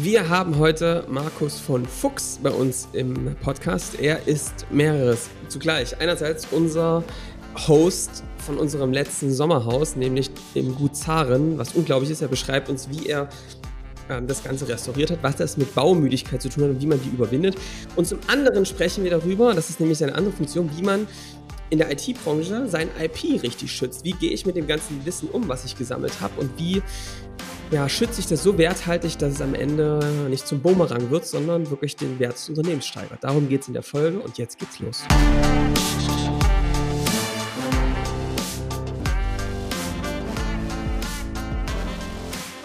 Wir haben heute Markus von Fuchs bei uns im Podcast. Er ist mehreres zugleich. Einerseits unser Host von unserem letzten Sommerhaus, nämlich im Gut Zaren, was unglaublich ist. Er beschreibt uns, wie er ähm, das Ganze restauriert hat, was das mit Baumüdigkeit zu tun hat und wie man die überwindet. Und zum anderen sprechen wir darüber, das ist nämlich seine andere Funktion, wie man in der IT-Branche sein IP richtig schützt. Wie gehe ich mit dem ganzen Wissen um, was ich gesammelt habe und wie ja, schütze ich das so werthaltig, dass es am Ende nicht zum Bumerang wird, sondern wirklich den Wert des Unternehmens steigert. Darum geht es in der Folge und jetzt geht's los.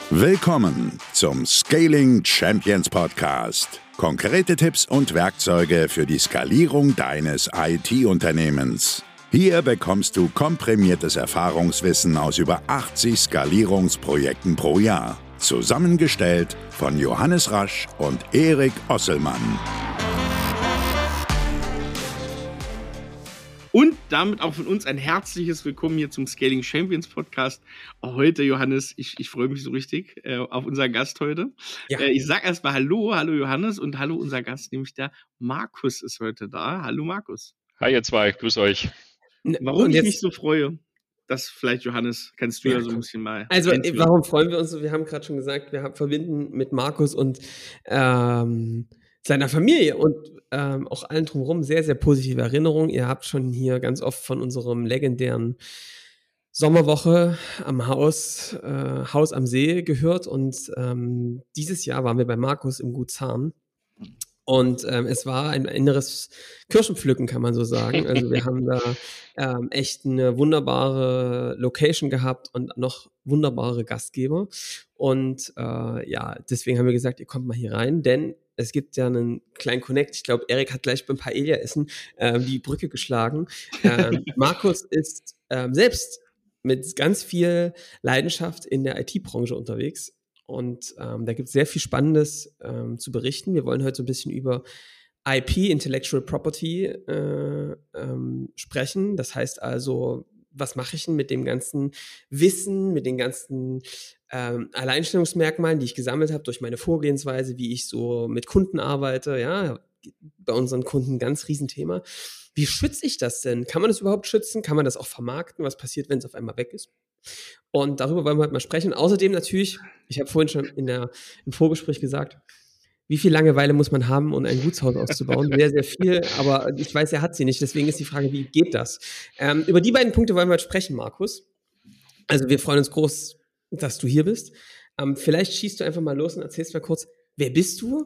Willkommen zum Scaling Champions Podcast. Konkrete Tipps und Werkzeuge für die Skalierung deines IT-Unternehmens. Hier bekommst du komprimiertes Erfahrungswissen aus über 80 Skalierungsprojekten pro Jahr. Zusammengestellt von Johannes Rasch und Erik Osselmann. Und damit auch von uns ein herzliches Willkommen hier zum Scaling Champions Podcast. Heute, Johannes, ich, ich freue mich so richtig äh, auf unseren Gast heute. Ja. Äh, ich sage erstmal Hallo, hallo Johannes und hallo unser Gast, nämlich der Markus ist heute da. Hallo Markus. Hi ihr zwei, grüß euch. Warum ich mich so freue, das vielleicht, Johannes, kannst du ja, ja so ein bisschen mal. Also, entweder. warum freuen wir uns so? Wir haben gerade schon gesagt, wir haben, verbinden mit Markus und ähm, seiner Familie und ähm, auch allen drumherum sehr, sehr positive Erinnerungen. Ihr habt schon hier ganz oft von unserem legendären Sommerwoche am Haus, äh, Haus am See gehört und ähm, dieses Jahr waren wir bei Markus im Gut Zahn. Und ähm, es war ein inneres Kirschenpflücken, kann man so sagen. Also wir haben da ähm, echt eine wunderbare Location gehabt und noch wunderbare Gastgeber. Und äh, ja, deswegen haben wir gesagt, ihr kommt mal hier rein, denn es gibt ja einen kleinen Connect. Ich glaube, Erik hat gleich beim Paella-Essen äh, die Brücke geschlagen. Ähm, Markus ist ähm, selbst mit ganz viel Leidenschaft in der IT-Branche unterwegs. Und ähm, da gibt es sehr viel Spannendes ähm, zu berichten. Wir wollen heute so ein bisschen über IP, Intellectual Property, äh, ähm, sprechen. Das heißt also, was mache ich denn mit dem ganzen Wissen, mit den ganzen ähm, Alleinstellungsmerkmalen, die ich gesammelt habe durch meine Vorgehensweise, wie ich so mit Kunden arbeite, ja, bei unseren Kunden ganz Riesenthema. Wie schütze ich das denn? Kann man das überhaupt schützen? Kann man das auch vermarkten? Was passiert, wenn es auf einmal weg ist? Und darüber wollen wir heute mal sprechen. Außerdem natürlich, ich habe vorhin schon in der, im Vorgespräch gesagt, wie viel Langeweile muss man haben, um ein Gutshaus auszubauen? Sehr, sehr viel, aber ich weiß, er hat sie nicht. Deswegen ist die Frage, wie geht das? Ähm, über die beiden Punkte wollen wir heute sprechen, Markus. Also wir freuen uns groß, dass du hier bist. Ähm, vielleicht schießt du einfach mal los und erzählst mal kurz, wer bist du?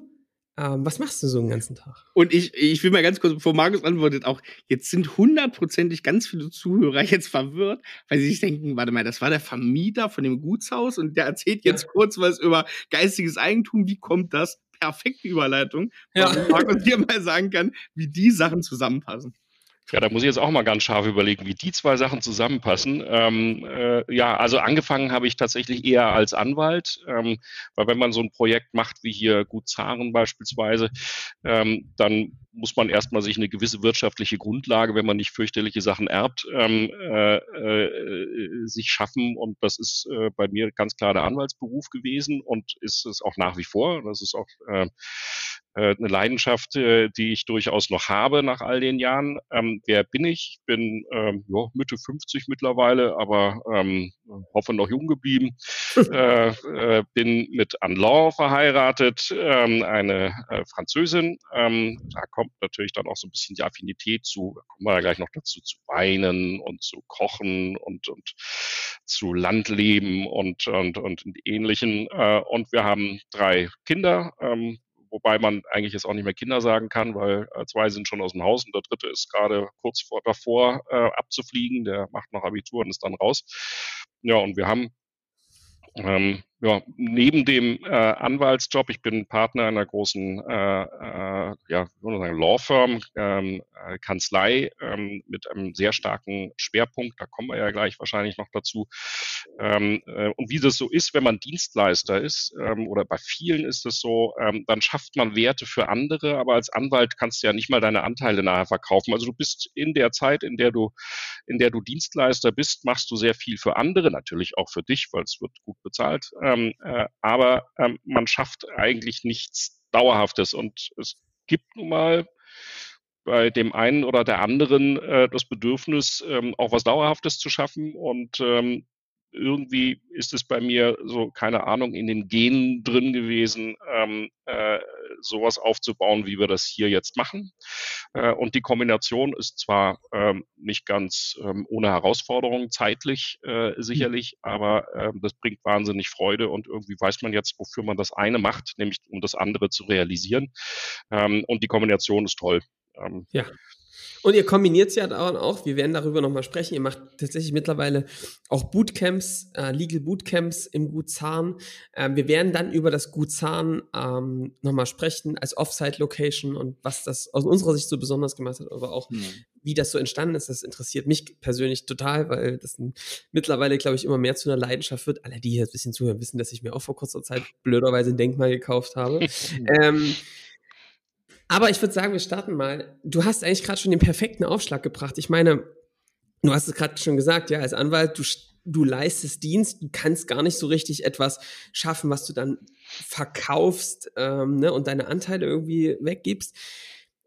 Ähm, was machst du so den ganzen Tag? Und ich, ich will mal ganz kurz, bevor Markus antwortet, auch jetzt sind hundertprozentig ganz viele Zuhörer jetzt verwirrt, weil sie sich denken, warte mal, das war der Vermieter von dem Gutshaus und der erzählt jetzt ja. kurz was über geistiges Eigentum. Wie kommt das? Perfekte Überleitung, ja. Markus dir mal sagen kann, wie die Sachen zusammenpassen. Ja, da muss ich jetzt auch mal ganz scharf überlegen, wie die zwei Sachen zusammenpassen. Ähm, äh, ja, also angefangen habe ich tatsächlich eher als Anwalt, ähm, weil wenn man so ein Projekt macht wie hier Gut Zaren beispielsweise, ähm, dann muss man erstmal sich eine gewisse wirtschaftliche Grundlage, wenn man nicht fürchterliche Sachen erbt, ähm, äh, äh, sich schaffen. Und das ist äh, bei mir ganz klar der Anwaltsberuf gewesen und ist es auch nach wie vor. Das ist auch äh, eine Leidenschaft, äh, die ich durchaus noch habe nach all den Jahren. Ähm, wer bin ich? Ich bin ähm, ja, Mitte 50 mittlerweile, aber ähm, hoffe noch jung geblieben. äh, äh, bin mit Anne Law verheiratet, ähm, eine äh, Französin. Ähm, da kommt natürlich dann auch so ein bisschen die Affinität zu, da kommen wir ja gleich noch dazu, zu weinen und zu kochen und, und zu Landleben und, und, und ähnlichen. Äh, und wir haben drei Kinder. Wobei man eigentlich jetzt auch nicht mehr Kinder sagen kann, weil äh, zwei sind schon aus dem Haus und der dritte ist gerade kurz vor, davor äh, abzufliegen, der macht noch Abitur und ist dann raus. Ja, und wir haben ähm, ja, neben dem äh, Anwaltsjob, ich bin Partner einer großen äh, äh, ja, sagen, Law Firm, ähm, äh, Kanzlei ähm, mit einem sehr starken Schwerpunkt, da kommen wir ja gleich wahrscheinlich noch dazu. Ähm, äh, und wie das so ist, wenn man Dienstleister ist, ähm, oder bei vielen ist es so, ähm, dann schafft man Werte für andere, aber als Anwalt kannst du ja nicht mal deine Anteile nachher verkaufen. Also du bist in der Zeit, in der du, in der du Dienstleister bist, machst du sehr viel für andere, natürlich auch für dich, weil es wird gut bezahlt ähm, äh, aber ähm, man schafft eigentlich nichts Dauerhaftes. Und es gibt nun mal bei dem einen oder der anderen äh, das Bedürfnis, ähm, auch was Dauerhaftes zu schaffen. Und ähm, irgendwie ist es bei mir so, keine Ahnung, in den Genen drin gewesen, ähm, äh, sowas aufzubauen, wie wir das hier jetzt machen. Äh, und die Kombination ist zwar ähm, nicht ganz ähm, ohne Herausforderungen zeitlich äh, sicherlich, mhm. aber äh, das bringt wahnsinnig Freude und irgendwie weiß man jetzt, wofür man das eine macht, nämlich um das andere zu realisieren. Ähm, und die Kombination ist toll. Ähm, ja. Und ihr kombiniert es ja dann auch, wir werden darüber nochmal sprechen, ihr macht tatsächlich mittlerweile auch Bootcamps, äh, Legal Bootcamps im Gut Zahn. Ähm, wir werden dann über das Gut Zahn ähm, nochmal sprechen als Offsite-Location und was das aus unserer Sicht so besonders gemacht hat, aber auch mhm. wie das so entstanden ist. Das interessiert mich persönlich total, weil das mittlerweile, glaube ich, immer mehr zu einer Leidenschaft wird. Alle, die hier ein bisschen zuhören, wissen, dass ich mir auch vor kurzer Zeit blöderweise ein Denkmal gekauft habe. ähm, aber ich würde sagen, wir starten mal. Du hast eigentlich gerade schon den perfekten Aufschlag gebracht. Ich meine, du hast es gerade schon gesagt, ja, als Anwalt, du, du leistest Dienst, du kannst gar nicht so richtig etwas schaffen, was du dann verkaufst ähm, ne, und deine Anteile irgendwie weggibst.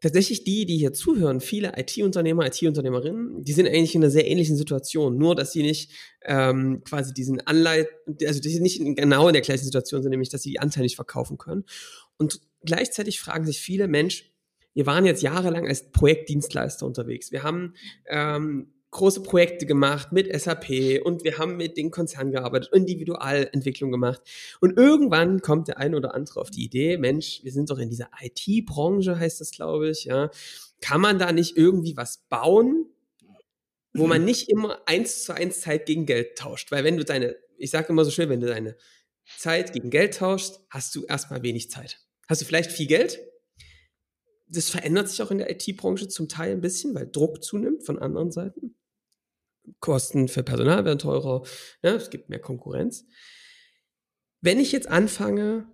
Tatsächlich die, die hier zuhören, viele IT-Unternehmer, IT-Unternehmerinnen, die sind eigentlich in einer sehr ähnlichen Situation, nur dass sie nicht ähm, quasi diesen Anleit, also dass sie nicht genau in der gleichen Situation sind, nämlich dass sie die Anteile nicht verkaufen können. Und gleichzeitig fragen sich viele, Mensch, wir waren jetzt jahrelang als Projektdienstleister unterwegs. Wir haben ähm, große Projekte gemacht mit SAP und wir haben mit den Konzernen gearbeitet, Individualentwicklung gemacht. Und irgendwann kommt der ein oder andere auf die Idee, Mensch, wir sind doch in dieser IT-Branche, heißt das, glaube ich, ja. Kann man da nicht irgendwie was bauen, wo man nicht immer eins zu eins Zeit gegen Geld tauscht? Weil wenn du deine, ich sage immer so schön, wenn du deine Zeit gegen Geld tauschst, hast du erstmal wenig Zeit hast du vielleicht viel Geld. Das verändert sich auch in der IT-Branche zum Teil ein bisschen, weil Druck zunimmt von anderen Seiten. Kosten für Personal werden teurer, ja, es gibt mehr Konkurrenz. Wenn ich jetzt anfange,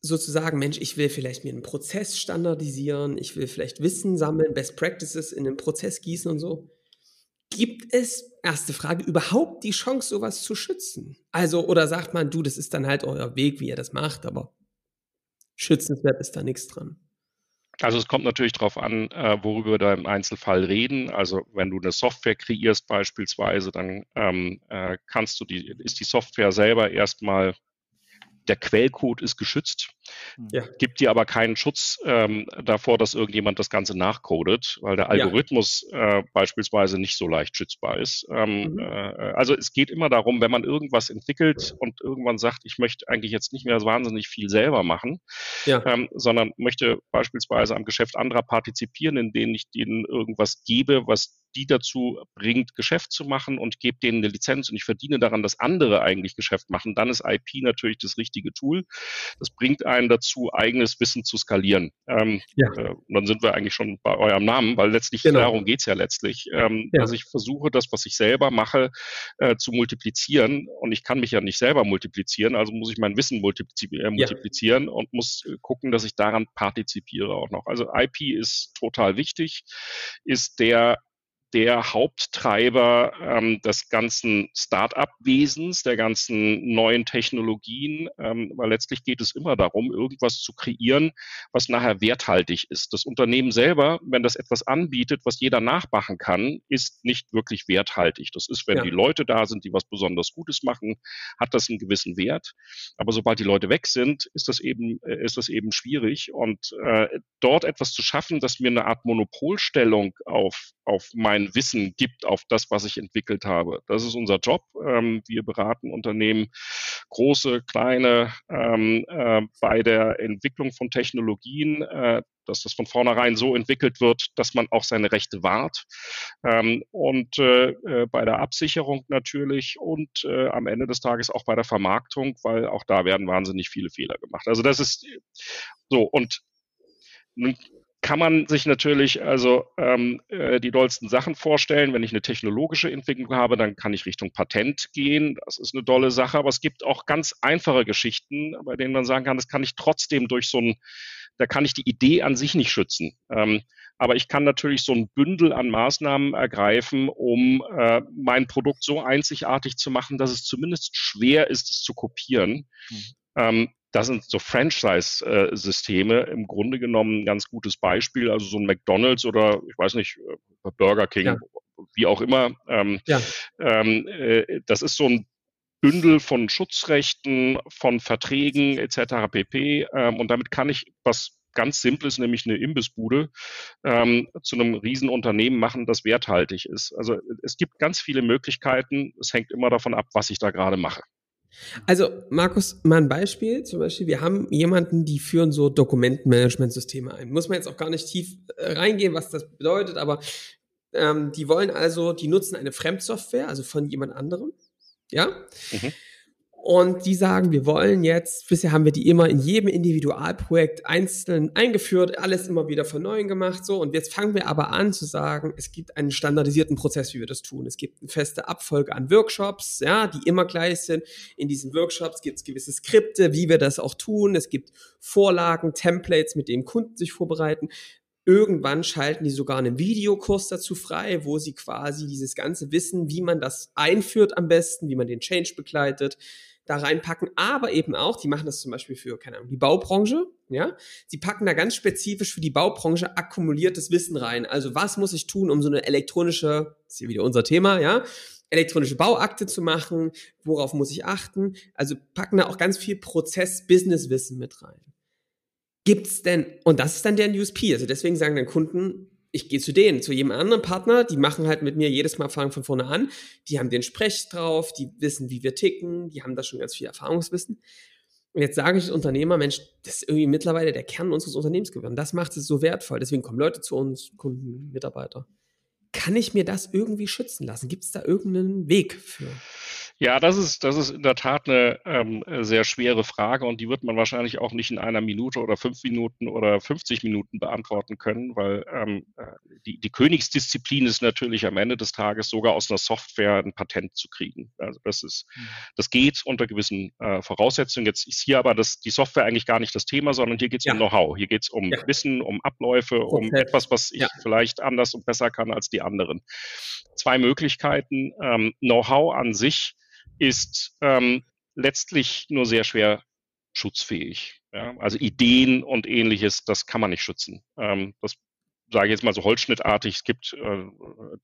sozusagen, Mensch, ich will vielleicht mir einen Prozess standardisieren, ich will vielleicht Wissen sammeln, Best Practices in den Prozess gießen und so. Gibt es, erste Frage, überhaupt die Chance, sowas zu schützen? Also, oder sagt man, du, das ist dann halt euer Weg, wie ihr das macht, aber schützenswert ist da nichts dran. Also es kommt natürlich darauf an, äh, worüber wir da im Einzelfall reden. Also wenn du eine Software kreierst beispielsweise, dann ähm, äh, kannst du die, ist die Software selber erstmal der Quellcode ist geschützt, ja. gibt dir aber keinen Schutz ähm, davor, dass irgendjemand das Ganze nachcodet, weil der Algorithmus ja. äh, beispielsweise nicht so leicht schützbar ist. Ähm, mhm. äh, also es geht immer darum, wenn man irgendwas entwickelt und irgendwann sagt, ich möchte eigentlich jetzt nicht mehr wahnsinnig viel selber machen, ja. ähm, sondern möchte beispielsweise am Geschäft anderer partizipieren, in denen ich denen irgendwas gebe, was die dazu bringt, Geschäft zu machen und gebe denen eine Lizenz und ich verdiene daran, dass andere eigentlich Geschäft machen, dann ist IP natürlich das richtige Tool. Das bringt einen dazu, eigenes Wissen zu skalieren. Ähm, ja. äh, und dann sind wir eigentlich schon bei eurem Namen, weil letztlich genau. darum geht's ja letztlich, ähm, ja. dass ich versuche, das, was ich selber mache, äh, zu multiplizieren. Und ich kann mich ja nicht selber multiplizieren, also muss ich mein Wissen multipliz äh, multiplizieren ja. und muss äh, gucken, dass ich daran partizipiere auch noch. Also IP ist total wichtig, ist der der Haupttreiber ähm, des ganzen Start-up-Wesens, der ganzen neuen Technologien, ähm, weil letztlich geht es immer darum, irgendwas zu kreieren, was nachher werthaltig ist. Das Unternehmen selber, wenn das etwas anbietet, was jeder nachmachen kann, ist nicht wirklich werthaltig. Das ist, wenn ja. die Leute da sind, die was besonders Gutes machen, hat das einen gewissen Wert. Aber sobald die Leute weg sind, ist das eben, äh, ist das eben schwierig. Und äh, dort etwas zu schaffen, dass mir eine Art Monopolstellung auf, auf mein mein Wissen gibt auf das, was ich entwickelt habe. Das ist unser Job. Ähm, wir beraten Unternehmen, große, kleine, ähm, äh, bei der Entwicklung von Technologien, äh, dass das von vornherein so entwickelt wird, dass man auch seine Rechte wahrt. Ähm, und äh, äh bei der Absicherung natürlich und äh, am Ende des Tages auch bei der Vermarktung, weil auch da werden wahnsinnig viele Fehler gemacht. Also das ist so und nun kann man sich natürlich also ähm, äh, die dollsten Sachen vorstellen. Wenn ich eine technologische Entwicklung habe, dann kann ich Richtung Patent gehen. Das ist eine dolle Sache. Aber es gibt auch ganz einfache Geschichten, bei denen man sagen kann, das kann ich trotzdem durch so ein da kann ich die Idee an sich nicht schützen. Ähm, aber ich kann natürlich so ein Bündel an Maßnahmen ergreifen, um äh, mein Produkt so einzigartig zu machen, dass es zumindest schwer ist, es zu kopieren. Mhm. Ähm, das sind so Franchise-Systeme im Grunde genommen ein ganz gutes Beispiel. Also so ein McDonald's oder ich weiß nicht, äh, Burger King, ja. wie auch immer. Ähm, ja. ähm, äh, das ist so ein Bündel von Schutzrechten, von Verträgen etc. pp. Ähm, und damit kann ich was ganz Simples, nämlich eine Imbissbude, ähm, zu einem Riesenunternehmen machen, das werthaltig ist. Also es gibt ganz viele Möglichkeiten. Es hängt immer davon ab, was ich da gerade mache. Also, Markus, mal ein Beispiel. Zum Beispiel, wir haben jemanden, die führen so Dokumentenmanagementsysteme ein. Muss man jetzt auch gar nicht tief äh, reingehen, was das bedeutet, aber ähm, die wollen also, die nutzen eine Fremdsoftware, also von jemand anderem. Ja? Mhm. Und die sagen, wir wollen jetzt, bisher haben wir die immer in jedem Individualprojekt einzeln eingeführt, alles immer wieder von neuem gemacht, so. Und jetzt fangen wir aber an zu sagen, es gibt einen standardisierten Prozess, wie wir das tun. Es gibt eine feste Abfolge an Workshops, ja, die immer gleich sind. In diesen Workshops gibt es gewisse Skripte, wie wir das auch tun. Es gibt Vorlagen, Templates, mit denen Kunden sich vorbereiten. Irgendwann schalten die sogar einen Videokurs dazu frei, wo sie quasi dieses ganze Wissen, wie man das einführt am besten, wie man den Change begleitet, da reinpacken, aber eben auch, die machen das zum Beispiel für, keine Ahnung, die Baubranche, ja, sie packen da ganz spezifisch für die Baubranche akkumuliertes Wissen rein. Also was muss ich tun, um so eine elektronische, ist hier wieder unser Thema, ja, elektronische Bauakte zu machen, worauf muss ich achten? Also packen da auch ganz viel Prozess-Business-Wissen mit rein gibt's denn, und das ist dann der USP, also deswegen sagen dann Kunden, ich gehe zu denen, zu jedem anderen Partner, die machen halt mit mir jedes Mal fangen von vorne an, die haben den Sprech drauf, die wissen, wie wir ticken, die haben da schon ganz viel Erfahrungswissen. Und jetzt sage ich als Unternehmer, Mensch, das ist irgendwie mittlerweile der Kern unseres Unternehmens geworden. Das macht es so wertvoll. Deswegen kommen Leute zu uns, Kunden, Mitarbeiter. Kann ich mir das irgendwie schützen lassen? Gibt es da irgendeinen Weg für? Ja, das ist, das ist in der Tat eine ähm, sehr schwere Frage und die wird man wahrscheinlich auch nicht in einer Minute oder fünf Minuten oder 50 Minuten beantworten können, weil ähm, äh, die, die Königsdisziplin ist natürlich am Ende des Tages sogar aus einer Software ein Patent zu kriegen. Also das ist, mhm. das geht unter gewissen äh, Voraussetzungen. Jetzt ist hier aber das, die Software eigentlich gar nicht das Thema, sondern hier geht es ja. um Know-how. Hier geht es um ja. Wissen, um Abläufe, okay. um etwas, was ich ja. vielleicht anders und besser kann als die anderen. Zwei Möglichkeiten. Ähm, Know-how an sich ist ähm, letztlich nur sehr schwer schutzfähig. Ja? Also Ideen und ähnliches, das kann man nicht schützen. Ähm, das sage ich jetzt mal so holzschnittartig, es gibt äh,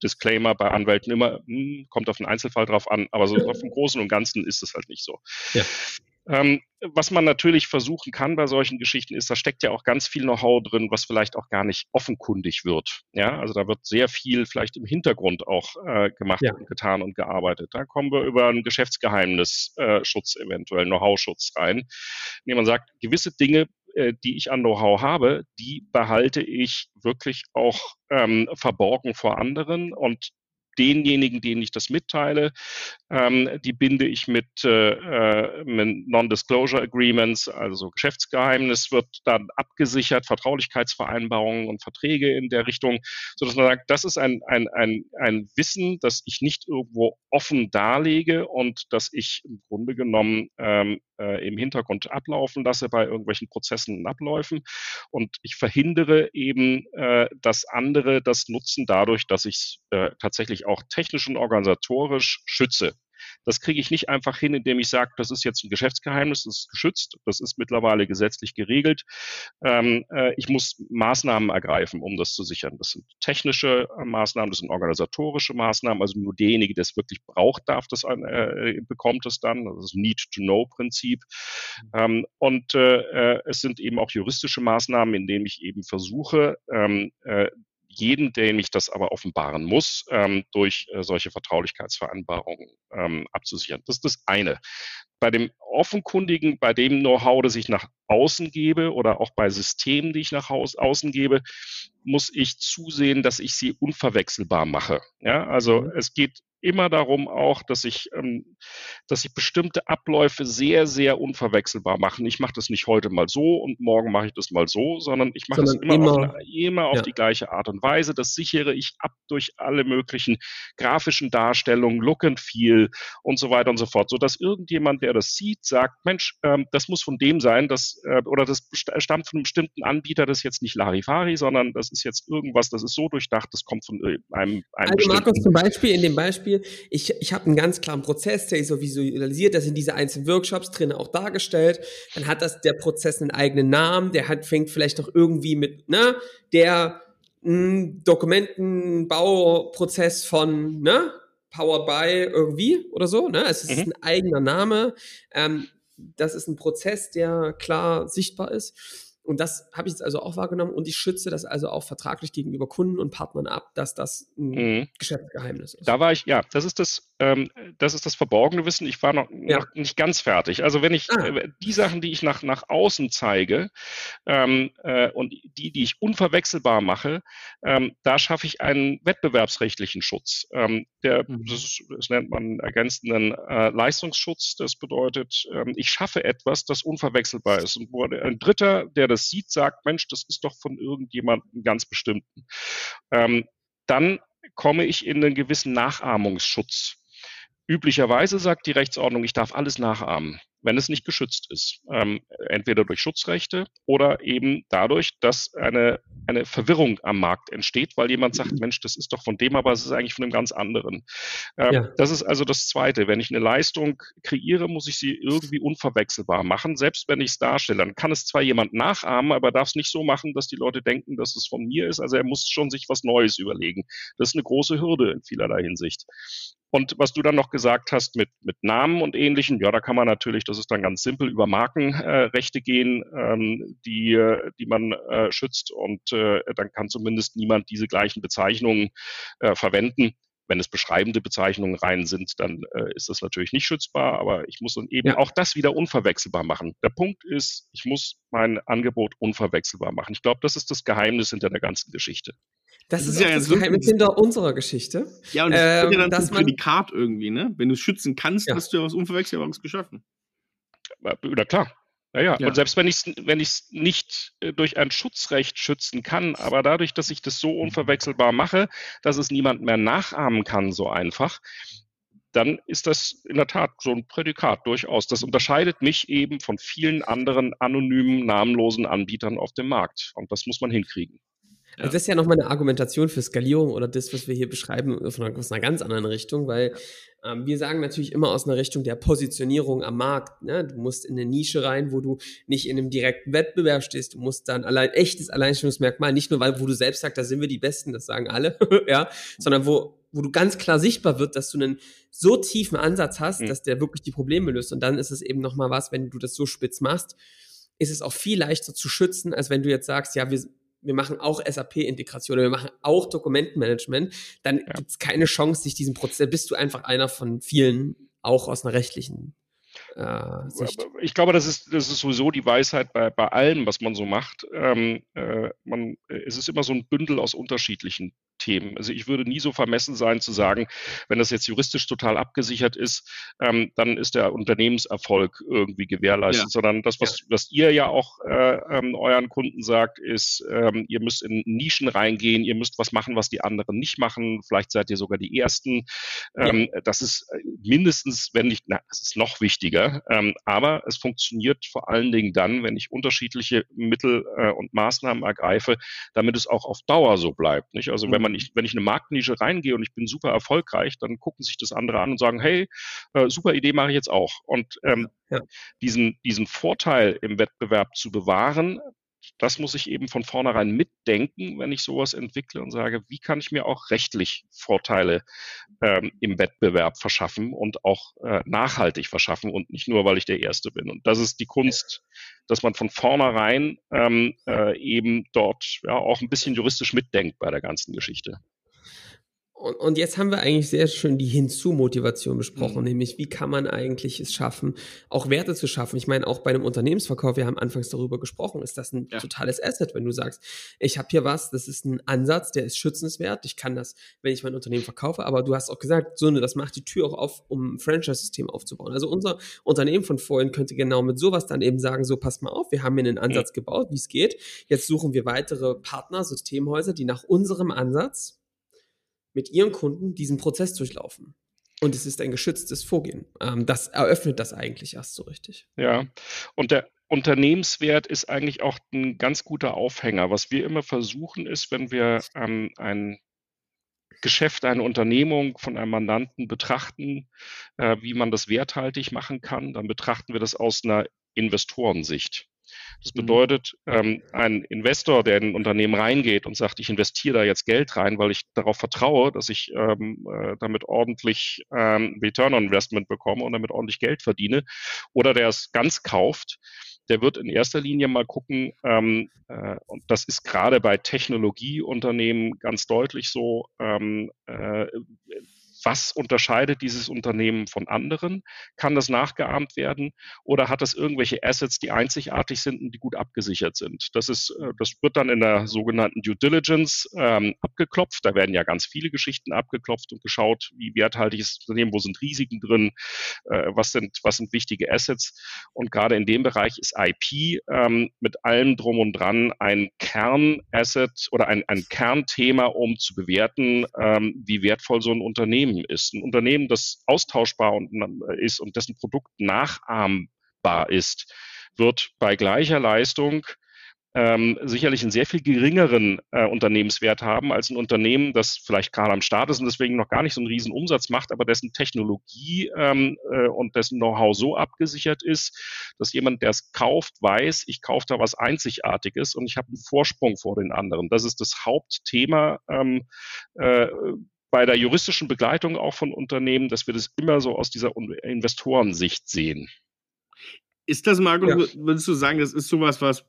Disclaimer bei Anwälten immer, mh, hm, kommt auf den Einzelfall drauf an, aber so auf dem Großen und Ganzen ist es halt nicht so. Ja. Ähm, was man natürlich versuchen kann bei solchen Geschichten ist, da steckt ja auch ganz viel Know-how drin, was vielleicht auch gar nicht offenkundig wird. Ja, also da wird sehr viel vielleicht im Hintergrund auch äh, gemacht ja. und getan und gearbeitet. Da kommen wir über einen Geschäftsgeheimnisschutz, äh, eventuell Know-how-Schutz rein, indem man sagt, gewisse Dinge äh, die ich an Know-how habe, die behalte ich wirklich auch ähm, verborgen vor anderen und denjenigen, denen ich das mitteile, ähm, die binde ich mit, äh, äh, mit Non-Disclosure Agreements, also Geschäftsgeheimnis wird dann abgesichert, Vertraulichkeitsvereinbarungen und Verträge in der Richtung, sodass man sagt, das ist ein, ein, ein, ein Wissen, das ich nicht irgendwo offen darlege und das ich im Grunde genommen ähm, äh, im Hintergrund ablaufen lasse bei irgendwelchen Prozessen und Abläufen. Und ich verhindere eben, äh, dass andere das nutzen dadurch, dass ich äh, tatsächlich auch technisch und organisatorisch schütze. Das kriege ich nicht einfach hin, indem ich sage, das ist jetzt ein Geschäftsgeheimnis, das ist geschützt, das ist mittlerweile gesetzlich geregelt. Ähm, äh, ich muss Maßnahmen ergreifen, um das zu sichern. Das sind technische äh, Maßnahmen, das sind organisatorische Maßnahmen. Also nur derjenige, der es wirklich braucht, darf das äh, bekommt es dann. Das Need-to-Know-Prinzip. Ähm, und äh, äh, es sind eben auch juristische Maßnahmen, indem ich eben versuche, ähm, äh, jeden, dem ich das aber offenbaren muss, ähm, durch äh, solche Vertraulichkeitsvereinbarungen ähm, abzusichern. Das ist das eine. Bei dem Offenkundigen, bei dem Know-how, das ich nach außen gebe oder auch bei Systemen, die ich nach außen gebe, muss ich zusehen, dass ich sie unverwechselbar mache. Ja, also mhm. es geht immer darum auch, dass ich, ähm, dass ich bestimmte Abläufe sehr, sehr unverwechselbar mache. Ich mache das nicht heute mal so und morgen mache ich das mal so, sondern ich mache das immer, immer, auf, eine, immer auf ja. die gleiche Art und Weise. Das sichere ich ab durch alle möglichen grafischen Darstellungen, Look and Feel und so weiter und so fort, sodass irgendjemand, der das sieht, sagt, Mensch, ähm, das muss von dem sein, das, äh, oder das stammt von einem bestimmten Anbieter, das ist jetzt nicht Larifari, sondern das ist jetzt irgendwas, das ist so durchdacht, das kommt von äh, einem, einem Also Markus zum Beispiel, in dem Beispiel, ich, ich habe einen ganz klaren Prozess, der ist so visualisiert, das sind diese einzelnen Workshops drin auch dargestellt, dann hat das der Prozess einen eigenen Namen, der hat, fängt vielleicht noch irgendwie mit, ne, der hm, Dokumentenbauprozess von, ne, powered by irgendwie oder so, ne, es ist mhm. ein eigener Name, ähm, das ist ein Prozess, der klar sichtbar ist. Und das habe ich jetzt also auch wahrgenommen und ich schütze das also auch vertraglich gegenüber Kunden und Partnern ab, dass das ein mhm. Geschäftsgeheimnis ist. Da war ich, ja, das ist das, ähm, das ist das verborgene Wissen. Ich war noch, ja. noch nicht ganz fertig. Also wenn ich ah. äh, die Sachen, die ich nach, nach außen zeige ähm, äh, und die, die ich unverwechselbar mache, ähm, da schaffe ich einen wettbewerbsrechtlichen Schutz. Ähm, der, mhm. das, das, nennt man ergänzenden äh, Leistungsschutz. Das bedeutet, ähm, ich schaffe etwas, das unverwechselbar ist. Und wo ein Dritter, der das sieht, sagt, Mensch, das ist doch von irgendjemandem ganz bestimmten. Ähm, dann komme ich in einen gewissen Nachahmungsschutz. Üblicherweise sagt die Rechtsordnung, ich darf alles nachahmen wenn es nicht geschützt ist. Ähm, entweder durch Schutzrechte oder eben dadurch, dass eine, eine Verwirrung am Markt entsteht, weil jemand sagt, Mensch, das ist doch von dem, aber es ist eigentlich von einem ganz anderen. Ähm, ja. Das ist also das Zweite. Wenn ich eine Leistung kreiere, muss ich sie irgendwie unverwechselbar machen. Selbst wenn ich es darstelle, dann kann es zwar jemand nachahmen, aber darf es nicht so machen, dass die Leute denken, dass es von mir ist. Also er muss schon sich was Neues überlegen. Das ist eine große Hürde in vielerlei Hinsicht. Und was du dann noch gesagt hast mit, mit Namen und Ähnlichem, ja, da kann man natürlich, das ist dann ganz simpel, über Markenrechte äh, gehen, ähm, die, die man äh, schützt und äh, dann kann zumindest niemand diese gleichen Bezeichnungen äh, verwenden. Wenn es beschreibende Bezeichnungen rein sind, dann äh, ist das natürlich nicht schützbar, aber ich muss dann eben ja. auch das wieder unverwechselbar machen. Der Punkt ist, ich muss mein Angebot unverwechselbar machen. Ich glaube, das ist das Geheimnis hinter der ganzen Geschichte. Das, das ist, ist ja das Geheimnis hinter unserer Geschichte. Ja, und das ähm, ist ja dann ein Prädikat irgendwie, ne? Wenn du es schützen kannst, ja. hast du ja was Unverwechselbares geschaffen. Na klar. Ja, ja. Und selbst wenn ich es wenn ich's nicht äh, durch ein Schutzrecht schützen kann, aber dadurch, dass ich das so unverwechselbar mache, dass es niemand mehr nachahmen kann, so einfach, dann ist das in der Tat so ein Prädikat durchaus. Das unterscheidet mich eben von vielen anderen anonymen, namenlosen Anbietern auf dem Markt. Und das muss man hinkriegen. Also das ist ja nochmal eine Argumentation für Skalierung oder das, was wir hier beschreiben, aus einer, aus einer ganz anderen Richtung, weil ähm, wir sagen natürlich immer aus einer Richtung der Positionierung am Markt. Ne? Du musst in eine Nische rein, wo du nicht in einem direkten Wettbewerb stehst. Du musst dann allein echtes Alleinstellungsmerkmal, nicht nur weil, wo du selbst sagst, da sind wir die Besten, das sagen alle, ja, sondern wo wo du ganz klar sichtbar wird, dass du einen so tiefen Ansatz hast, mhm. dass der wirklich die Probleme löst. Und dann ist es eben nochmal was, wenn du das so spitz machst, ist es auch viel leichter zu schützen, als wenn du jetzt sagst, ja, wir, wir machen auch SAP-Integration, wir machen auch Dokumentenmanagement, dann ja. gibt es keine Chance, sich diesen Prozess, bist du einfach einer von vielen, auch aus einer rechtlichen äh, Sicht. Ich glaube, das ist, das ist sowieso die Weisheit bei, bei allem, was man so macht. Ähm, äh, man, es ist immer so ein Bündel aus unterschiedlichen Themen. Also ich würde nie so vermessen sein zu sagen, wenn das jetzt juristisch total abgesichert ist, ähm, dann ist der Unternehmenserfolg irgendwie gewährleistet, ja. sondern das, was, ja. was ihr ja auch äh, ähm, euren Kunden sagt, ist, ähm, ihr müsst in Nischen reingehen, ihr müsst was machen, was die anderen nicht machen. Vielleicht seid ihr sogar die Ersten. Ähm, ja. Das ist äh, mindestens, wenn nicht, na, es ist noch wichtiger. Ähm, aber es funktioniert vor allen Dingen dann, wenn ich unterschiedliche Mittel äh, und Maßnahmen ergreife, damit es auch auf Dauer so bleibt. Nicht? Also wenn man ich, wenn ich in eine Marktnische reingehe und ich bin super erfolgreich, dann gucken sich das andere an und sagen, hey, äh, super Idee mache ich jetzt auch. Und ähm, ja. diesen, diesen Vorteil im Wettbewerb zu bewahren, das muss ich eben von vornherein mitdenken, wenn ich sowas entwickle und sage, wie kann ich mir auch rechtlich Vorteile ähm, im Wettbewerb verschaffen und auch äh, nachhaltig verschaffen und nicht nur, weil ich der Erste bin. Und das ist die Kunst, dass man von vornherein ähm, äh, eben dort ja, auch ein bisschen juristisch mitdenkt bei der ganzen Geschichte. Und, und, jetzt haben wir eigentlich sehr schön die Hinzu-Motivation besprochen, Mhm. nämlich wie kann man eigentlich es schaffen, auch Werte zu schaffen. Ich meine, auch bei einem Unternehmensverkauf, wir haben anfangs darüber gesprochen, ist das ein Ja. totales Asset, wenn du sagst, ich habe hier was, das ist ein Ansatz, der ist schützenswert, ich kann das, wenn ich mein Unternehmen verkaufe, aber du hast auch gesagt, so, ne, das macht die Tür auch auf, um ein Franchise-System aufzubauen. Also unser Unternehmen von vorhin könnte genau mit sowas dann eben sagen, so, passt mal auf, wir haben hier einen Ansatz gebaut, wie es geht. Jetzt suchen wir weitere Partner, Systemhäuser, die nach unserem Ansatz mit ihren Kunden diesen Prozess durchlaufen. Und es ist ein geschütztes Vorgehen. Ähm, das eröffnet das eigentlich erst so richtig. Ja, und der Unternehmenswert ist eigentlich auch ein ganz guter Aufhänger. Was wir immer versuchen, ist, wenn wir ähm, ein Geschäft, eine Unternehmung von einem Mandanten betrachten, äh, wie man das werthaltig machen kann, dann betrachten wir das aus einer Investorensicht. Das Mhm. bedeutet, ähm, ein Investor, der in ein Unternehmen reingeht und sagt, ich investiere da jetzt Geld rein, weil ich darauf vertraue, dass ich ähm, äh, damit ordentlich ähm, Return on Investment bekomme und damit ordentlich Geld verdiene, oder der es ganz kauft, der wird in erster Linie mal gucken, ähm, äh, und das ist gerade bei Technologieunternehmen ganz deutlich so, ähm, äh, was unterscheidet dieses Unternehmen von anderen? Kann das nachgeahmt werden oder hat das irgendwelche Assets, die einzigartig sind und die gut abgesichert sind? Das ist, äh, das wird dann in der sogenannten Due Diligence ähm, abgeklopft. Da werden ja ganz viele Geschichten abgeklopft und geschaut, wie werthaltig ist das Unternehmen, wo sind Risiken drin, äh, was sind, was sind wichtige Assets. Und gerade in dem Bereich ist IP ähm, mit allem drum und dran ein Kernasset oder ein, ein Kernthema, um zu bewerten, ähm, wie wertvoll so ein Unternehmen ist. Ein Unternehmen, das austauschbar und, ist und dessen Produkt nachahmbar ist, wird bei gleicher Leistung ähm, sicherlich einen sehr viel geringeren äh, Unternehmenswert haben als ein Unternehmen, das vielleicht gerade am Start ist und deswegen noch gar nicht so einen riesen Umsatz macht, aber dessen Technologie ähm, äh, und dessen Know-how so abgesichert ist, dass jemand, der es kauft, weiß, ich kaufe da was Einzigartiges und ich habe einen Vorsprung vor den anderen. Das ist das Hauptthema ähm, äh, bei der juristischen Begleitung auch von Unternehmen, dass wir das immer so aus dieser Investorensicht sehen. Ist das, Marco, ja. würdest du sagen, das ist sowas, was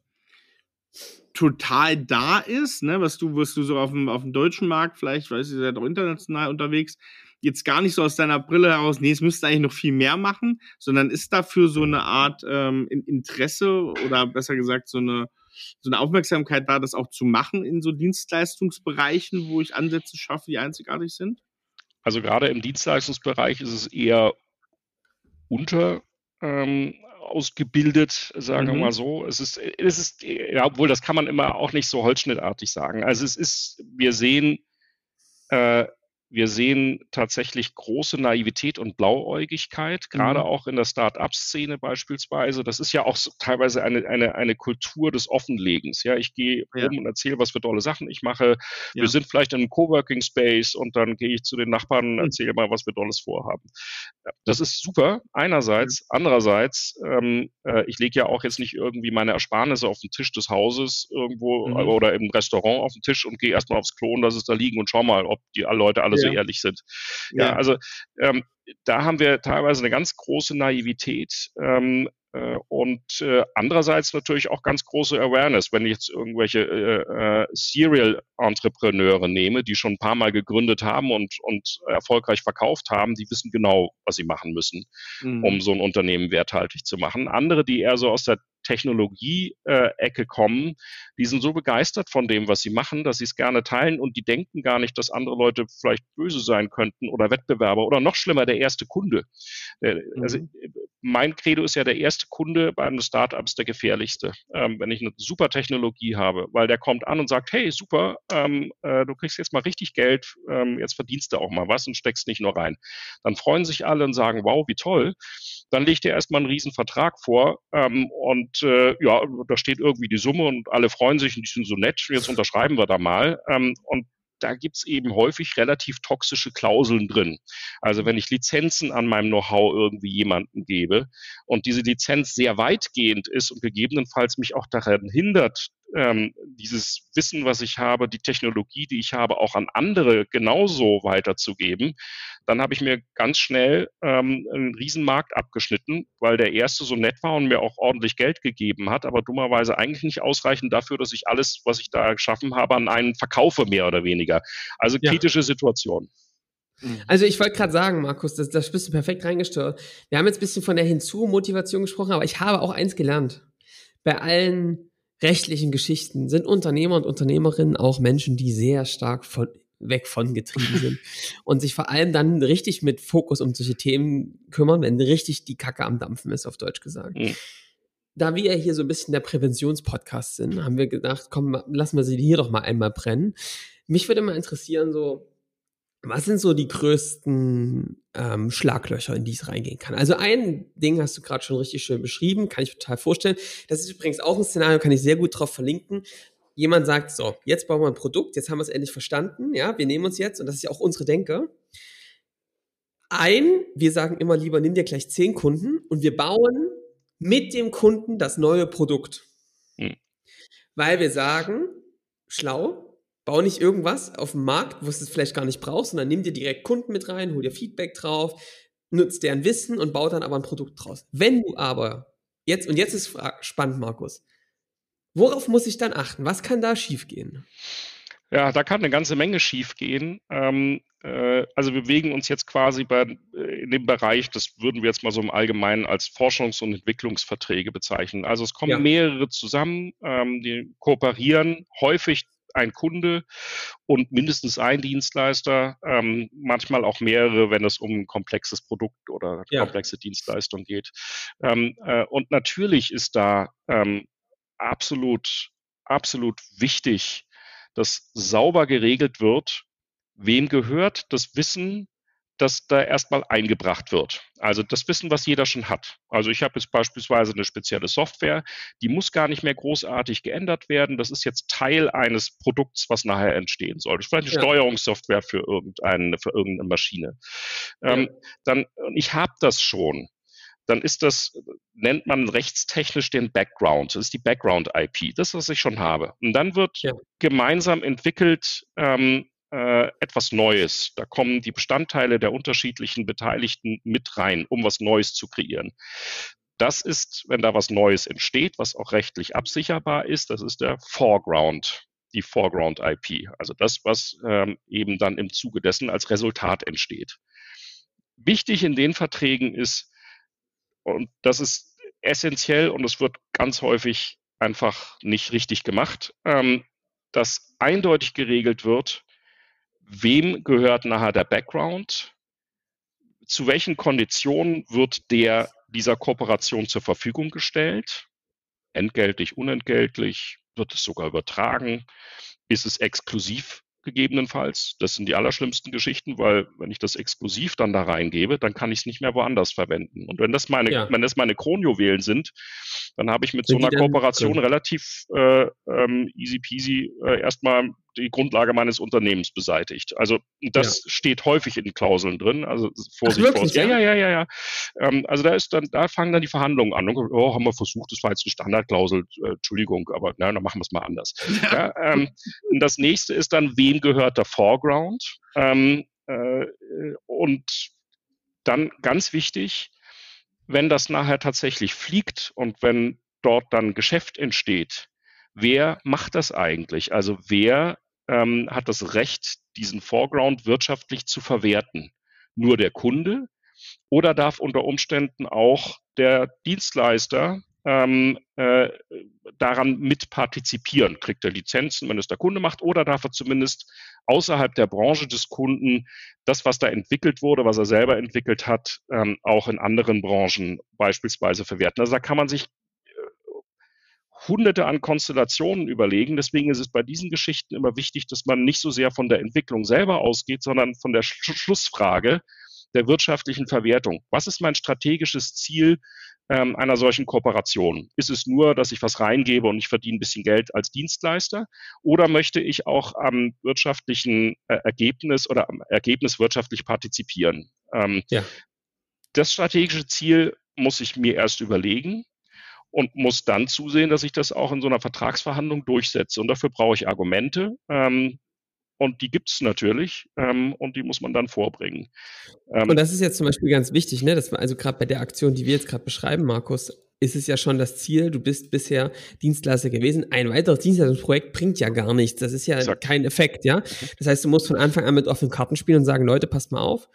total da ist, ne, was du, was du so auf dem, auf dem deutschen Markt vielleicht, weiß ich, ihr seid auch international unterwegs, jetzt gar nicht so aus deiner Brille heraus, nee, es müsste eigentlich noch viel mehr machen, sondern ist dafür so eine Art ähm, Interesse oder besser gesagt so eine, so eine Aufmerksamkeit da, das auch zu machen in so Dienstleistungsbereichen, wo ich Ansätze schaffe, die einzigartig sind? Also gerade im Dienstleistungsbereich ist es eher unter ähm, ausgebildet, sagen mhm. wir mal so. Es ist, es ist, ja, obwohl das kann man immer auch nicht so holzschnittartig sagen. Also es ist, wir sehen, äh, wir sehen tatsächlich große Naivität und Blauäugigkeit, gerade mhm. auch in der Start-up-Szene beispielsweise. Das ist ja auch so teilweise eine, eine, eine Kultur des Offenlegens. Ja, ich gehe ja. rum und erzähle, was für tolle Sachen ich mache. Ja. Wir sind vielleicht in einem Coworking Space und dann gehe ich zu den Nachbarn und erzähle mal, was wir Tolles vorhaben. Das ist super, einerseits. Andererseits, ähm, äh, ich lege ja auch jetzt nicht irgendwie meine Ersparnisse auf den Tisch des Hauses irgendwo mhm. oder im Restaurant auf den Tisch und gehe erstmal aufs Klo und lasse es da liegen und schau mal, ob die Leute alle so ehrlich sind. Ja, ja also ähm, da haben wir teilweise eine ganz große Naivität ähm, äh, und äh, andererseits natürlich auch ganz große Awareness. Wenn ich jetzt irgendwelche äh, äh, Serial-Entrepreneure nehme, die schon ein paar Mal gegründet haben und, und erfolgreich verkauft haben, die wissen genau, was sie machen müssen, mhm. um so ein Unternehmen werthaltig zu machen. Andere, die eher so aus der Technologie-Ecke äh, kommen, die sind so begeistert von dem, was sie machen, dass sie es gerne teilen und die denken gar nicht, dass andere Leute vielleicht böse sein könnten oder Wettbewerber oder noch schlimmer, der erste Kunde. Äh, also mhm. mein Credo ist ja, der erste Kunde bei einem Startup ist der gefährlichste, ähm, wenn ich eine super Technologie habe, weil der kommt an und sagt, hey, super, ähm, äh, du kriegst jetzt mal richtig Geld, ähm, jetzt verdienst du auch mal was und steckst nicht nur rein. Dann freuen sich alle und sagen, wow, wie toll. Dann legt ihr erstmal einen riesen Vertrag vor ähm, und äh, ja, da steht irgendwie die Summe und alle freuen sich und die sind so nett, jetzt unterschreiben wir da mal. Ähm, und da gibt's eben häufig relativ toxische Klauseln drin. Also wenn ich Lizenzen an meinem Know-how irgendwie jemanden gebe und diese Lizenz sehr weitgehend ist und gegebenenfalls mich auch daran hindert, ähm, dieses Wissen, was ich habe, die Technologie, die ich habe, auch an andere genauso weiterzugeben, dann habe ich mir ganz schnell ähm, einen Riesenmarkt abgeschnitten, weil der erste so nett war und mir auch ordentlich Geld gegeben hat, aber dummerweise eigentlich nicht ausreichend dafür, dass ich alles, was ich da geschaffen habe, an einen verkaufe, mehr oder weniger. Also ja. kritische Situation. Mhm. Also ich wollte gerade sagen, Markus, das, das bist du perfekt reingestört. Wir haben jetzt ein bisschen von der Hinzu-Motivation gesprochen, aber ich habe auch eins gelernt. Bei allen rechtlichen Geschichten sind Unternehmer und Unternehmerinnen auch Menschen, die sehr stark von, weg von getrieben sind und sich vor allem dann richtig mit Fokus um solche Themen kümmern, wenn richtig die Kacke am Dampfen ist, auf Deutsch gesagt. Mhm. Da wir hier so ein bisschen der Präventionspodcast sind, haben wir gedacht, komm, lassen wir sie hier doch mal einmal brennen. Mich würde mal interessieren, so, was sind so die größten ähm, Schlaglöcher, in die es reingehen kann? Also ein Ding hast du gerade schon richtig schön beschrieben, kann ich total vorstellen. Das ist übrigens auch ein Szenario, kann ich sehr gut drauf verlinken. Jemand sagt, so, jetzt bauen wir ein Produkt, jetzt haben wir es endlich verstanden, ja, wir nehmen uns jetzt, und das ist ja auch unsere Denke, ein, wir sagen immer lieber, nimm dir gleich zehn Kunden und wir bauen mit dem Kunden das neue Produkt. Hm. Weil wir sagen, schlau, Bau nicht irgendwas auf dem Markt, wo es es vielleicht gar nicht brauchst, sondern nimm dir direkt Kunden mit rein, hol dir Feedback drauf, nutzt deren Wissen und bau dann aber ein Produkt draus. Wenn du aber jetzt, und jetzt ist spannend, Markus, worauf muss ich dann achten? Was kann da schiefgehen? Ja, da kann eine ganze Menge schiefgehen. Ähm, äh, also wir bewegen uns jetzt quasi bei, äh, in dem Bereich, das würden wir jetzt mal so im Allgemeinen als Forschungs- und Entwicklungsverträge bezeichnen. Also es kommen ja. mehrere zusammen, ähm, die kooperieren, häufig ein Kunde und mindestens ein Dienstleister, ähm, manchmal auch mehrere, wenn es um ein komplexes Produkt oder ja. komplexe Dienstleistung geht. Ähm, äh, und natürlich ist da ähm, absolut, absolut wichtig, dass sauber geregelt wird, wem gehört das Wissen dass da erstmal eingebracht wird. Also das Wissen, was jeder schon hat. Also ich habe jetzt beispielsweise eine spezielle Software, die muss gar nicht mehr großartig geändert werden. Das ist jetzt Teil eines Produkts, was nachher entstehen soll. Das ist vielleicht eine ja. Steuerungssoftware für irgendeine, für irgendeine Maschine. Ähm, ja. dann, ich habe das schon dann ist das, nennt man rechtstechnisch den Background. Das ist die Background-IP, das, was ich schon habe. Und dann wird ja. gemeinsam entwickelt, ähm, äh, etwas Neues. Da kommen die Bestandteile der unterschiedlichen Beteiligten mit rein, um was Neues zu kreieren. Das ist, wenn da was Neues entsteht, was auch rechtlich absicherbar ist, das ist der Foreground, die Foreground IP. Also das, was ähm, eben dann im Zuge dessen als Resultat entsteht. Wichtig in den Verträgen ist, und das ist essentiell und es wird ganz häufig einfach nicht richtig gemacht, ähm, dass eindeutig geregelt wird, wem gehört nachher der Background, zu welchen Konditionen wird der dieser Kooperation zur Verfügung gestellt, entgeltlich, unentgeltlich, wird es sogar übertragen, ist es exklusiv gegebenenfalls. Das sind die allerschlimmsten Geschichten, weil wenn ich das exklusiv dann da reingebe, dann kann ich es nicht mehr woanders verwenden. Und wenn das meine, ja. wenn das meine Kronjuwelen sind, dann habe ich mit sind so einer Kooperation relativ äh, ähm, easy peasy äh, erstmal die Grundlage meines Unternehmens beseitigt. Also das ja. steht häufig in Klauseln drin. Also Vorsicht, Ach, Vorsicht. Ja, ja, ja, ja, ja. Ähm, also da ist dann, da fangen dann die Verhandlungen an. Und, oh, haben wir versucht, das war jetzt eine Standardklausel, äh, Entschuldigung, aber na, dann machen wir es mal anders. Ja. ja ähm, das nächste ist dann, wem gehört der Foreground? Ähm, äh, und dann ganz wichtig, wenn das nachher tatsächlich fliegt und wenn dort dann Geschäft entsteht, wer macht das eigentlich? Also wer ähm, hat das Recht, diesen Foreground wirtschaftlich zu verwerten. Nur der Kunde oder darf unter Umständen auch der Dienstleister ähm, äh, daran mitpartizipieren? Kriegt er Lizenzen, wenn es der Kunde macht, oder darf er zumindest außerhalb der Branche des Kunden das, was da entwickelt wurde, was er selber entwickelt hat, ähm, auch in anderen Branchen beispielsweise verwerten? Also da kann man sich hunderte an Konstellationen überlegen. Deswegen ist es bei diesen Geschichten immer wichtig, dass man nicht so sehr von der Entwicklung selber ausgeht, sondern von der Sch Schlussfrage der wirtschaftlichen Verwertung. Was ist mein strategisches Ziel ähm, einer solchen Kooperation? Ist es nur, dass ich was reingebe und ich verdiene ein bisschen Geld als Dienstleister? Oder möchte ich auch am wirtschaftlichen äh, Ergebnis oder am Ergebnis wirtschaftlich partizipieren? Ähm, ja. Das strategische Ziel muss ich mir erst überlegen und muss dann zusehen, dass ich das auch in so einer Vertragsverhandlung durchsetze. Und dafür brauche ich Argumente. Ähm, und die gibt es natürlich ähm, und die muss man dann vorbringen. Ähm, und das ist jetzt zum Beispiel ganz wichtig, ne? Dass man also gerade bei der Aktion, die wir jetzt gerade beschreiben, Markus, ist es ja schon das Ziel, du bist bisher Dienstleister gewesen. Ein weiteres Dienstleistungsprojekt bringt ja gar nichts. Das ist ja Exakt. kein Effekt, ja. Das heißt, du musst von Anfang an mit offenen Karten spielen und sagen, Leute, passt mal auf,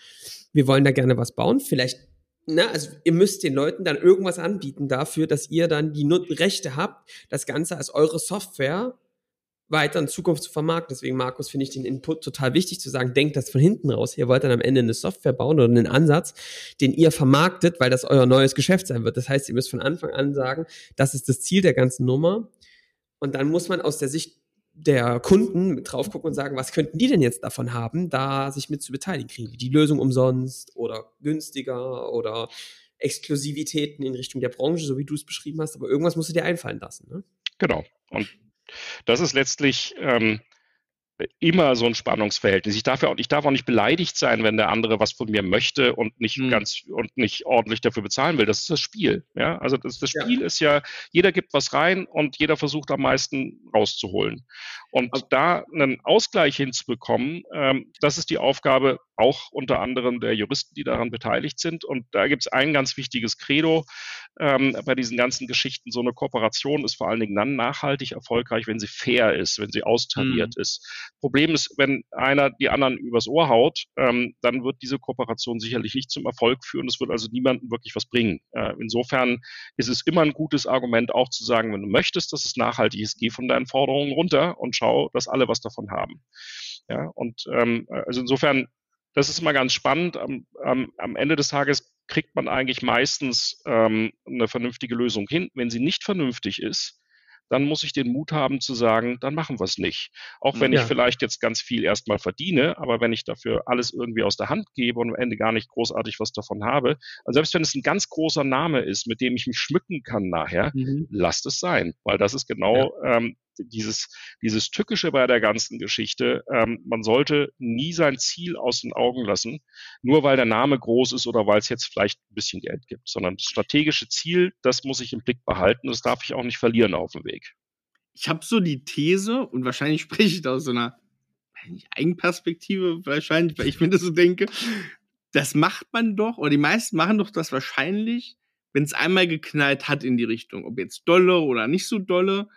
wir wollen da gerne was bauen. Vielleicht, na, also ihr müsst den Leuten dann irgendwas anbieten dafür, dass ihr dann die Rechte habt, das Ganze als eure Software weiter in Zukunft zu vermarkten. Deswegen, Markus, finde ich den Input total wichtig zu sagen, denkt das von hinten raus. Ihr wollt dann am Ende eine Software bauen oder einen Ansatz, den ihr vermarktet, weil das euer neues Geschäft sein wird. Das heißt, ihr müsst von Anfang an sagen, das ist das Ziel der ganzen Nummer. Und dann muss man aus der Sicht der Kunden drauf gucken und sagen, was könnten die denn jetzt davon haben, da sich mit zu beteiligen? Kriegen die Lösung umsonst oder günstiger oder Exklusivitäten in Richtung der Branche, so wie du es beschrieben hast, aber irgendwas musst du dir einfallen lassen. Ne? Genau. Und das ist letztlich ähm, immer so ein Spannungsverhältnis. Ich darf ja auch, ich darf auch nicht beleidigt sein, wenn der andere was von mir möchte und nicht hm. ganz und nicht ordentlich dafür bezahlen will. Das ist das Spiel. Ja, also das, das Spiel ja. ist ja, jeder gibt was rein und jeder versucht am meisten rauszuholen. Und da einen Ausgleich hinzubekommen, ähm, das ist die Aufgabe auch unter anderem der Juristen, die daran beteiligt sind. Und da gibt es ein ganz wichtiges Credo ähm, bei diesen ganzen Geschichten. So eine Kooperation ist vor allen Dingen dann nachhaltig erfolgreich, wenn sie fair ist, wenn sie austariert mhm. ist. Problem ist, wenn einer die anderen übers Ohr haut, ähm, dann wird diese Kooperation sicherlich nicht zum Erfolg führen. Es wird also niemandem wirklich was bringen. Äh, insofern ist es immer ein gutes Argument, auch zu sagen, wenn du möchtest, dass es nachhaltig ist, geh von deinen Forderungen runter und schau, dass alle was davon haben. Ja, und ähm, also insofern das ist immer ganz spannend. Am, am, am Ende des Tages kriegt man eigentlich meistens ähm, eine vernünftige Lösung hin. Wenn sie nicht vernünftig ist, dann muss ich den Mut haben zu sagen, dann machen wir es nicht. Auch wenn ja. ich vielleicht jetzt ganz viel erstmal verdiene, aber wenn ich dafür alles irgendwie aus der Hand gebe und am Ende gar nicht großartig was davon habe, also selbst wenn es ein ganz großer Name ist, mit dem ich mich schmücken kann nachher, mhm. lasst es sein, weil das ist genau ja. ähm, dieses, dieses Tückische bei der ganzen Geschichte, ähm, man sollte nie sein Ziel aus den Augen lassen, nur weil der Name groß ist oder weil es jetzt vielleicht ein bisschen Geld gibt, sondern das strategische Ziel, das muss ich im Blick behalten, das darf ich auch nicht verlieren auf dem Weg. Ich habe so die These, und wahrscheinlich spreche ich da aus so einer Eigenperspektive, wahrscheinlich, weil ich mir das so denke, das macht man doch, oder die meisten machen doch das wahrscheinlich, wenn es einmal geknallt hat in die Richtung, ob jetzt dolle oder nicht so dolle,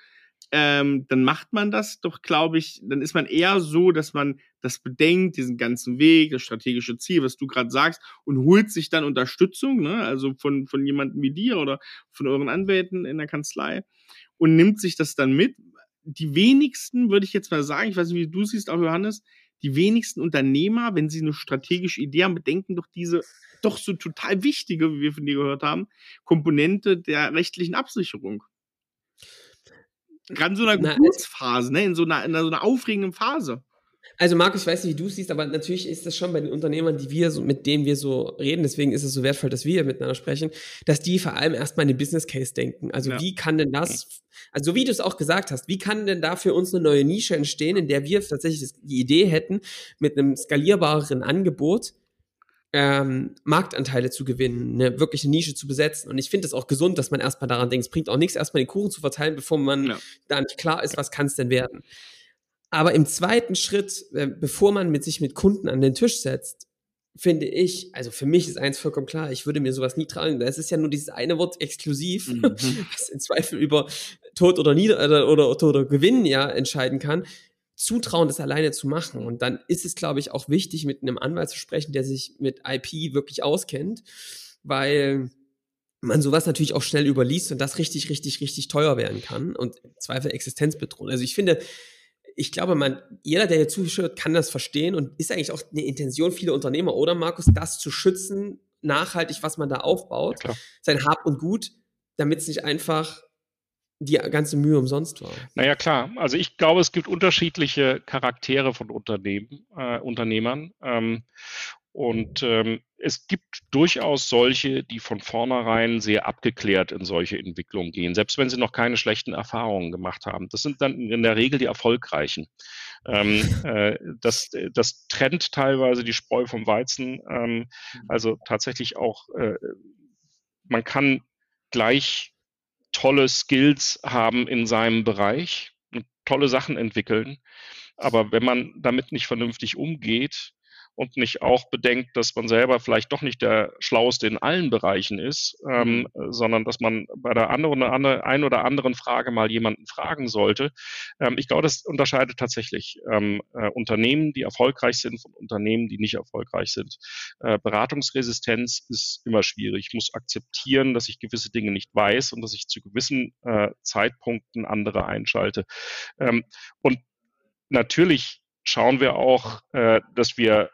ähm, dann macht man das doch, glaube ich, dann ist man eher so, dass man das bedenkt, diesen ganzen Weg, das strategische Ziel, was du gerade sagst, und holt sich dann Unterstützung, ne? also von, von jemandem wie dir oder von euren Anwälten in der Kanzlei und nimmt sich das dann mit. Die wenigsten, würde ich jetzt mal sagen, ich weiß nicht, wie du siehst, auch Johannes, die wenigsten Unternehmer, wenn sie eine strategische Idee haben, bedenken doch diese doch so total wichtige, wie wir von dir gehört haben, Komponente der rechtlichen Absicherung. Gerade in so einer Geburtsphase, ne? in, so einer, in so einer aufregenden Phase. Also Markus, ich weiß nicht, wie du es siehst, aber natürlich ist das schon bei den Unternehmern, die wir so, mit denen wir so reden, deswegen ist es so wertvoll, dass wir miteinander sprechen, dass die vor allem erstmal in den Business Case denken. Also ja. wie kann denn das, also wie du es auch gesagt hast, wie kann denn da für uns eine neue Nische entstehen, in der wir tatsächlich die Idee hätten, mit einem skalierbareren Angebot ähm, Marktanteile zu gewinnen, eine wirkliche Nische zu besetzen. Und ich finde es auch gesund, dass man erstmal daran denkt, es bringt auch nichts, erstmal den Kuchen zu verteilen, bevor man ja. da nicht klar ist, was kann es denn werden. Aber im zweiten Schritt, äh, bevor man mit sich mit Kunden an den Tisch setzt, finde ich, also für mich ist eins vollkommen klar, ich würde mir sowas nie tragen. Das ist ja nur dieses eine Wort exklusiv, mhm. was in Zweifel über Tod oder Nieder oder, oder, oder Gewinn ja entscheiden kann zutrauen, das alleine zu machen. Und dann ist es, glaube ich, auch wichtig, mit einem Anwalt zu sprechen, der sich mit IP wirklich auskennt, weil man sowas natürlich auch schnell überliest und das richtig, richtig, richtig teuer werden kann und im Zweifel Existenzbedrohung. Also ich finde, ich glaube, man, jeder, der hier zuschaut, kann das verstehen und ist eigentlich auch eine Intention vieler Unternehmer, oder Markus, das zu schützen, nachhaltig, was man da aufbaut, ja, sein Hab und Gut, damit es nicht einfach die ganze Mühe umsonst war. Naja, klar. Also ich glaube, es gibt unterschiedliche Charaktere von Unternehmen, äh, Unternehmern. Ähm, und ähm, es gibt durchaus solche, die von vornherein sehr abgeklärt in solche Entwicklungen gehen, selbst wenn sie noch keine schlechten Erfahrungen gemacht haben. Das sind dann in der Regel die erfolgreichen. Ähm, äh, das, das trennt teilweise die Spreu vom Weizen. Ähm, mhm. also tatsächlich auch, äh, man kann gleich tolle Skills haben in seinem Bereich und tolle Sachen entwickeln. Aber wenn man damit nicht vernünftig umgeht, und nicht auch bedenkt, dass man selber vielleicht doch nicht der Schlauste in allen Bereichen ist, ähm, mhm. sondern dass man bei der anderen oder ein oder anderen Frage mal jemanden fragen sollte. Ähm, ich glaube, das unterscheidet tatsächlich ähm, äh, Unternehmen, die erfolgreich sind von Unternehmen, die nicht erfolgreich sind. Äh, Beratungsresistenz ist immer schwierig. Ich muss akzeptieren, dass ich gewisse Dinge nicht weiß und dass ich zu gewissen äh, Zeitpunkten andere einschalte. Ähm, und natürlich schauen wir auch, äh, dass wir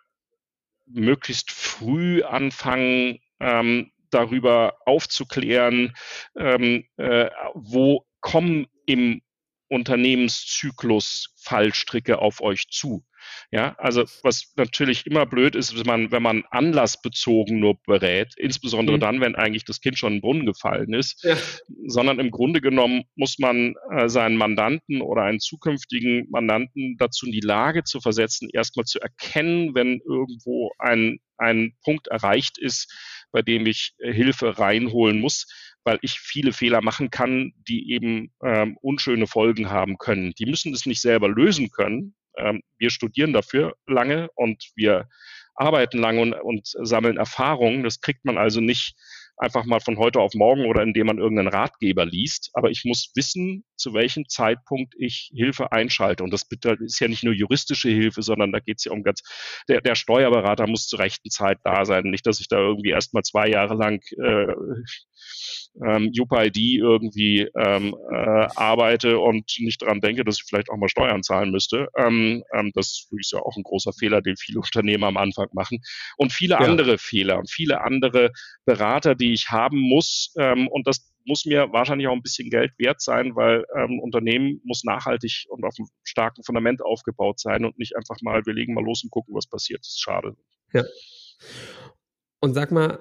möglichst früh anfangen, ähm, darüber aufzuklären, ähm, äh, wo kommen im Unternehmenszyklus Fallstricke auf euch zu. Ja, also was natürlich immer blöd ist, wenn man, wenn man anlassbezogen nur berät, insbesondere mhm. dann, wenn eigentlich das Kind schon in den Brunnen gefallen ist, ja. sondern im Grunde genommen muss man äh, seinen Mandanten oder einen zukünftigen Mandanten dazu in die Lage zu versetzen, erstmal zu erkennen, wenn irgendwo ein, ein Punkt erreicht ist, bei dem ich äh, Hilfe reinholen muss weil ich viele Fehler machen kann, die eben ähm, unschöne Folgen haben können. Die müssen es nicht selber lösen können, ähm, wir studieren dafür lange und wir arbeiten lange und, und sammeln Erfahrungen. Das kriegt man also nicht einfach mal von heute auf morgen oder indem man irgendeinen Ratgeber liest. Aber ich muss wissen, zu welchem Zeitpunkt ich Hilfe einschalte. Und das ist ja nicht nur juristische Hilfe, sondern da geht es ja um ganz, der, der Steuerberater muss zur rechten Zeit da sein. Nicht, dass ich da irgendwie erst mal zwei Jahre lang äh, ähm, UPID irgendwie ähm, äh, arbeite und nicht daran denke, dass ich vielleicht auch mal Steuern zahlen müsste. Ähm, ähm, das ist ja auch ein großer Fehler, den viele Unternehmer am Anfang machen. Und viele ja. andere Fehler und viele andere Berater, die ich haben muss. Ähm, und das muss mir wahrscheinlich auch ein bisschen Geld wert sein, weil ähm, Unternehmen muss nachhaltig und auf einem starken Fundament aufgebaut sein und nicht einfach mal, wir legen mal los und gucken, was passiert. Das ist schade. Ja. Und sag mal,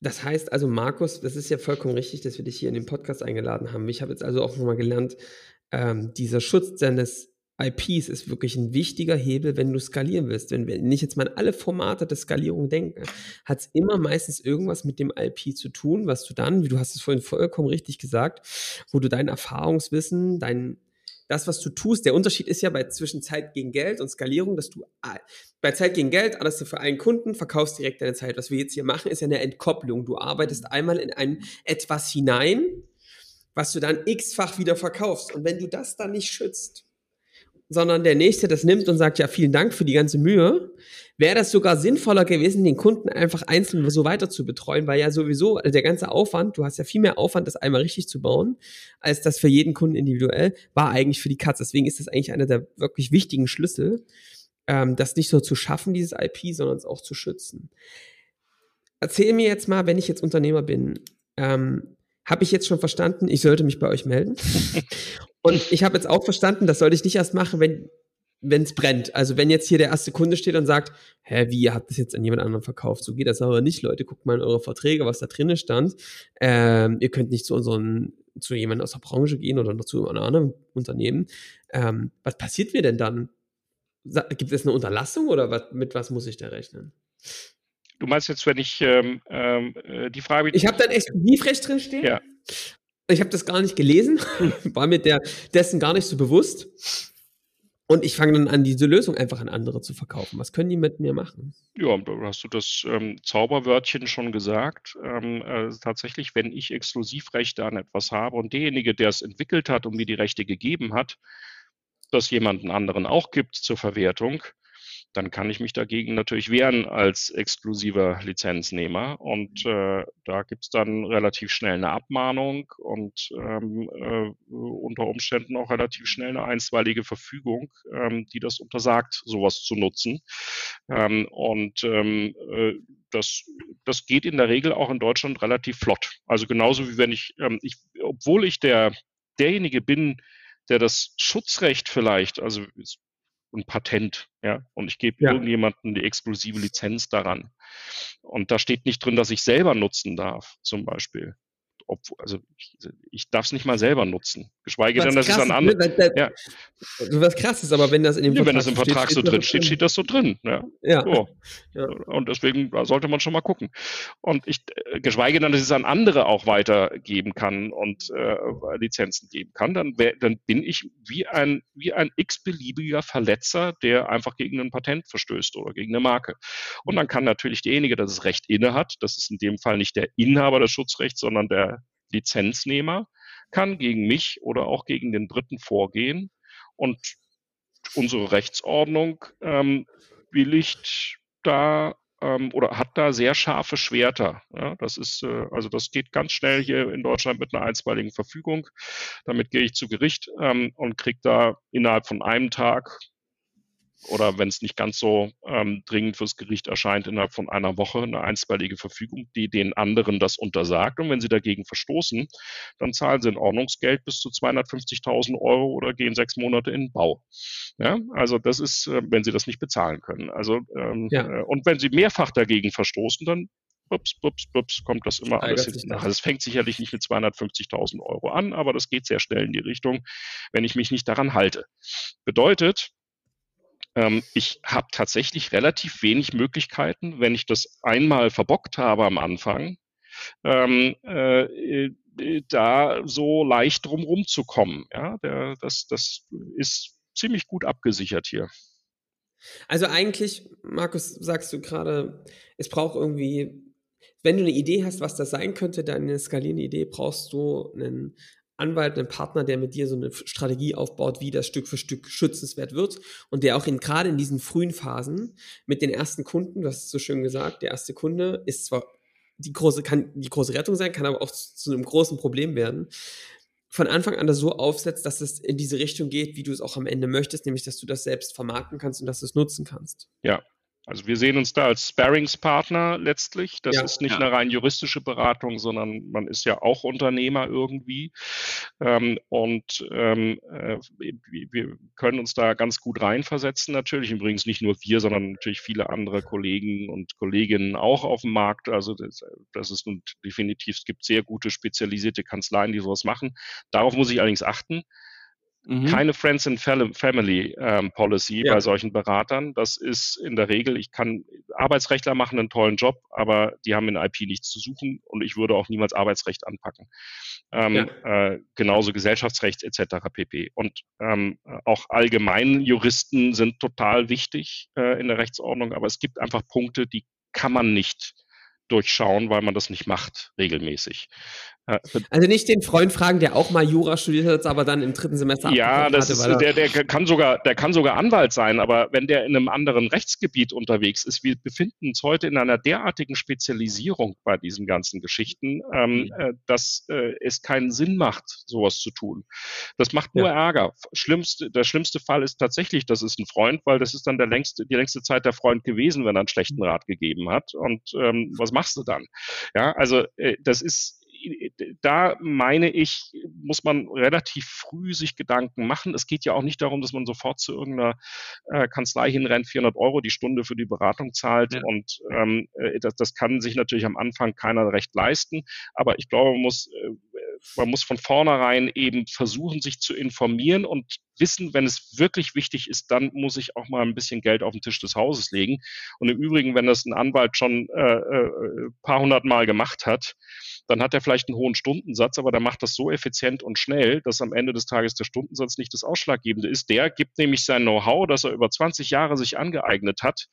das heißt also, Markus, das ist ja vollkommen richtig, dass wir dich hier in den Podcast eingeladen haben. Ich habe jetzt also auch nochmal gelernt, ähm, dieser Schutz deines IPs ist wirklich ein wichtiger Hebel, wenn du skalieren willst. Wenn, wenn ich jetzt mal an alle Formate der Skalierung denke, hat es immer meistens irgendwas mit dem IP zu tun, was du dann, wie du hast es vorhin vollkommen richtig gesagt, wo du dein Erfahrungswissen, dein das, was du tust, der Unterschied ist ja bei zwischen Zeit gegen Geld und Skalierung, dass du bei Zeit gegen Geld, alles du für einen Kunden, verkaufst direkt deine Zeit. Was wir jetzt hier machen, ist ja eine Entkopplung. Du arbeitest einmal in ein etwas hinein, was du dann x-fach wieder verkaufst. Und wenn du das dann nicht schützt, sondern der Nächste das nimmt und sagt, ja, vielen Dank für die ganze Mühe, wäre das sogar sinnvoller gewesen, den Kunden einfach einzeln so weiter zu betreuen, weil ja sowieso also der ganze Aufwand, du hast ja viel mehr Aufwand, das einmal richtig zu bauen, als das für jeden Kunden individuell, war eigentlich für die Katz. Deswegen ist das eigentlich einer der wirklich wichtigen Schlüssel, ähm, das nicht nur zu schaffen, dieses IP, sondern es auch zu schützen. Erzähl mir jetzt mal, wenn ich jetzt Unternehmer bin, ähm, habe ich jetzt schon verstanden, ich sollte mich bei euch melden. Und ich habe jetzt auch verstanden, das sollte ich nicht erst machen, wenn es brennt. Also wenn jetzt hier der erste Kunde steht und sagt, hä, wie, ihr habt das jetzt an jemand anderen verkauft? So geht das aber nicht, Leute. Guckt mal in eure Verträge, was da drinnen stand. Ähm, ihr könnt nicht zu unseren, zu jemandem aus der Branche gehen oder noch zu einem anderen Unternehmen. Ähm, was passiert mir denn dann? Gibt es eine Unterlassung oder was, mit was muss ich da rechnen? Du meinst jetzt, wenn ich ähm, ähm, äh, die Frage. Ich habe dann Exklusivrecht drin stehen. Ja. Ich habe das gar nicht gelesen, war mir der, dessen gar nicht so bewusst. Und ich fange dann an, diese Lösung einfach an andere zu verkaufen. Was können die mit mir machen? Ja, da hast du das ähm, Zauberwörtchen schon gesagt. Ähm, äh, tatsächlich, wenn ich Exklusivrechte an etwas habe und derjenige, der es entwickelt hat und mir die Rechte gegeben hat, das jemanden anderen auch gibt zur Verwertung, dann kann ich mich dagegen natürlich wehren als exklusiver Lizenznehmer. Und äh, da gibt es dann relativ schnell eine Abmahnung und ähm, äh, unter Umständen auch relativ schnell eine einstweilige Verfügung, ähm, die das untersagt, sowas zu nutzen. Ähm, und ähm, äh, das, das geht in der Regel auch in Deutschland relativ flott. Also genauso wie wenn ich, ähm, ich obwohl ich der, derjenige bin, der das Schutzrecht vielleicht, also ein Patent, ja, und ich gebe ja. irgendjemandem die exklusive Lizenz daran. Und da steht nicht drin, dass ich selber nutzen darf, zum Beispiel. Ob, also ich, ich darf es nicht mal selber nutzen, geschweige denn, dass es an andere. Ne? Ja. Was krass ist, aber wenn das in dem ja, Vertrag Wenn das im Vertrag steht, so drin steht, steht das so drin. Ja. ja. So. ja. Und deswegen sollte man schon mal gucken. Und ich, äh, geschweige denn, dass es an andere auch weitergeben kann und äh, Lizenzen geben kann, dann, wär, dann bin ich wie ein, wie ein x-beliebiger Verletzer, der einfach gegen ein Patent verstößt oder gegen eine Marke. Und dann kann natürlich derjenige, der das Recht inne hat, das ist in dem Fall nicht der Inhaber des Schutzrechts, sondern der Lizenznehmer, kann gegen mich oder auch gegen den Dritten vorgehen und unsere Rechtsordnung ähm, billigt da ähm, oder hat da sehr scharfe Schwerter. Ja, das ist, äh, also das geht ganz schnell hier in Deutschland mit einer einstweiligen Verfügung. Damit gehe ich zu Gericht ähm, und kriege da innerhalb von einem Tag oder wenn es nicht ganz so ähm, dringend fürs Gericht erscheint, innerhalb von einer Woche eine einstweilige Verfügung, die den anderen das untersagt. Und wenn sie dagegen verstoßen, dann zahlen sie ein Ordnungsgeld bis zu 250.000 Euro oder gehen sechs Monate in den Bau. Ja, also das ist, äh, wenn sie das nicht bezahlen können. Also ähm, ja. äh, und wenn sie mehrfach dagegen verstoßen, dann ups, ups, ups, kommt das immer alles hinten nach. Also es fängt sicherlich nicht mit 250.000 Euro an, aber das geht sehr schnell in die Richtung, wenn ich mich nicht daran halte. Bedeutet, ähm, ich habe tatsächlich relativ wenig Möglichkeiten, wenn ich das einmal verbockt habe am Anfang, ähm, äh, äh, da so leicht drumherum zu kommen. Ja, der, das, das ist ziemlich gut abgesichert hier. Also eigentlich, Markus, sagst du gerade, es braucht irgendwie, wenn du eine Idee hast, was das sein könnte, deine skalierende Idee, brauchst du einen Anwalt, einen Partner, der mit dir so eine Strategie aufbaut, wie das Stück für Stück schützenswert wird und der auch in, gerade in diesen frühen Phasen mit den ersten Kunden, du hast es so schön gesagt, der erste Kunde ist zwar die große, kann die große Rettung sein, kann aber auch zu, zu einem großen Problem werden. Von Anfang an das so aufsetzt, dass es in diese Richtung geht, wie du es auch am Ende möchtest, nämlich dass du das selbst vermarkten kannst und dass du es nutzen kannst. Ja, also wir sehen uns da als Sparringspartner letztlich. Das ja, ist nicht ja. eine rein juristische Beratung, sondern man ist ja auch Unternehmer irgendwie. Ähm, und ähm, äh, wir können uns da ganz gut reinversetzen natürlich. Übrigens nicht nur wir, sondern natürlich viele andere Kollegen und Kolleginnen auch auf dem Markt. Also das, das ist nun definitiv, es gibt sehr gute spezialisierte Kanzleien, die sowas machen. Darauf muss ich allerdings achten. Mhm. Keine Friends and Family ähm, Policy ja. bei solchen Beratern. Das ist in der Regel, ich kann, Arbeitsrechtler machen einen tollen Job, aber die haben in IP nichts zu suchen und ich würde auch niemals Arbeitsrecht anpacken. Ähm, ja. äh, genauso Gesellschaftsrecht etc. pp. Und ähm, auch allgemein Juristen sind total wichtig äh, in der Rechtsordnung, aber es gibt einfach Punkte, die kann man nicht durchschauen, weil man das nicht macht regelmäßig. Also nicht den Freund fragen, der auch mal Jura studiert hat, aber dann im dritten Semester Ja, das hatte, ist, der, der kann sogar, der kann sogar Anwalt sein, aber wenn der in einem anderen Rechtsgebiet unterwegs ist, wir befinden uns heute in einer derartigen Spezialisierung bei diesen ganzen Geschichten, ähm, mhm. äh, dass äh, es keinen Sinn macht, sowas zu tun. Das macht nur ja. Ärger. Schlimmste, der schlimmste Fall ist tatsächlich, das ist ein Freund, weil das ist dann der längste, die längste Zeit der Freund gewesen, wenn er einen schlechten Rat gegeben hat. Und ähm, was machst du dann? Ja, also äh, das ist da meine ich, muss man relativ früh sich Gedanken machen. Es geht ja auch nicht darum, dass man sofort zu irgendeiner äh, Kanzlei hinrennt, 400 Euro die Stunde für die Beratung zahlt. Ja. Und ähm, äh, das, das kann sich natürlich am Anfang keiner recht leisten. Aber ich glaube, man muss, äh, man muss von vornherein eben versuchen, sich zu informieren und wissen, wenn es wirklich wichtig ist, dann muss ich auch mal ein bisschen Geld auf den Tisch des Hauses legen. Und im Übrigen, wenn das ein Anwalt schon äh, äh, paar hundert Mal gemacht hat, dann hat er vielleicht einen hohen Stundensatz, aber der macht das so effizient und schnell, dass am Ende des Tages der Stundensatz nicht das Ausschlaggebende ist. Der gibt nämlich sein Know-how, das er über 20 Jahre sich angeeignet hat,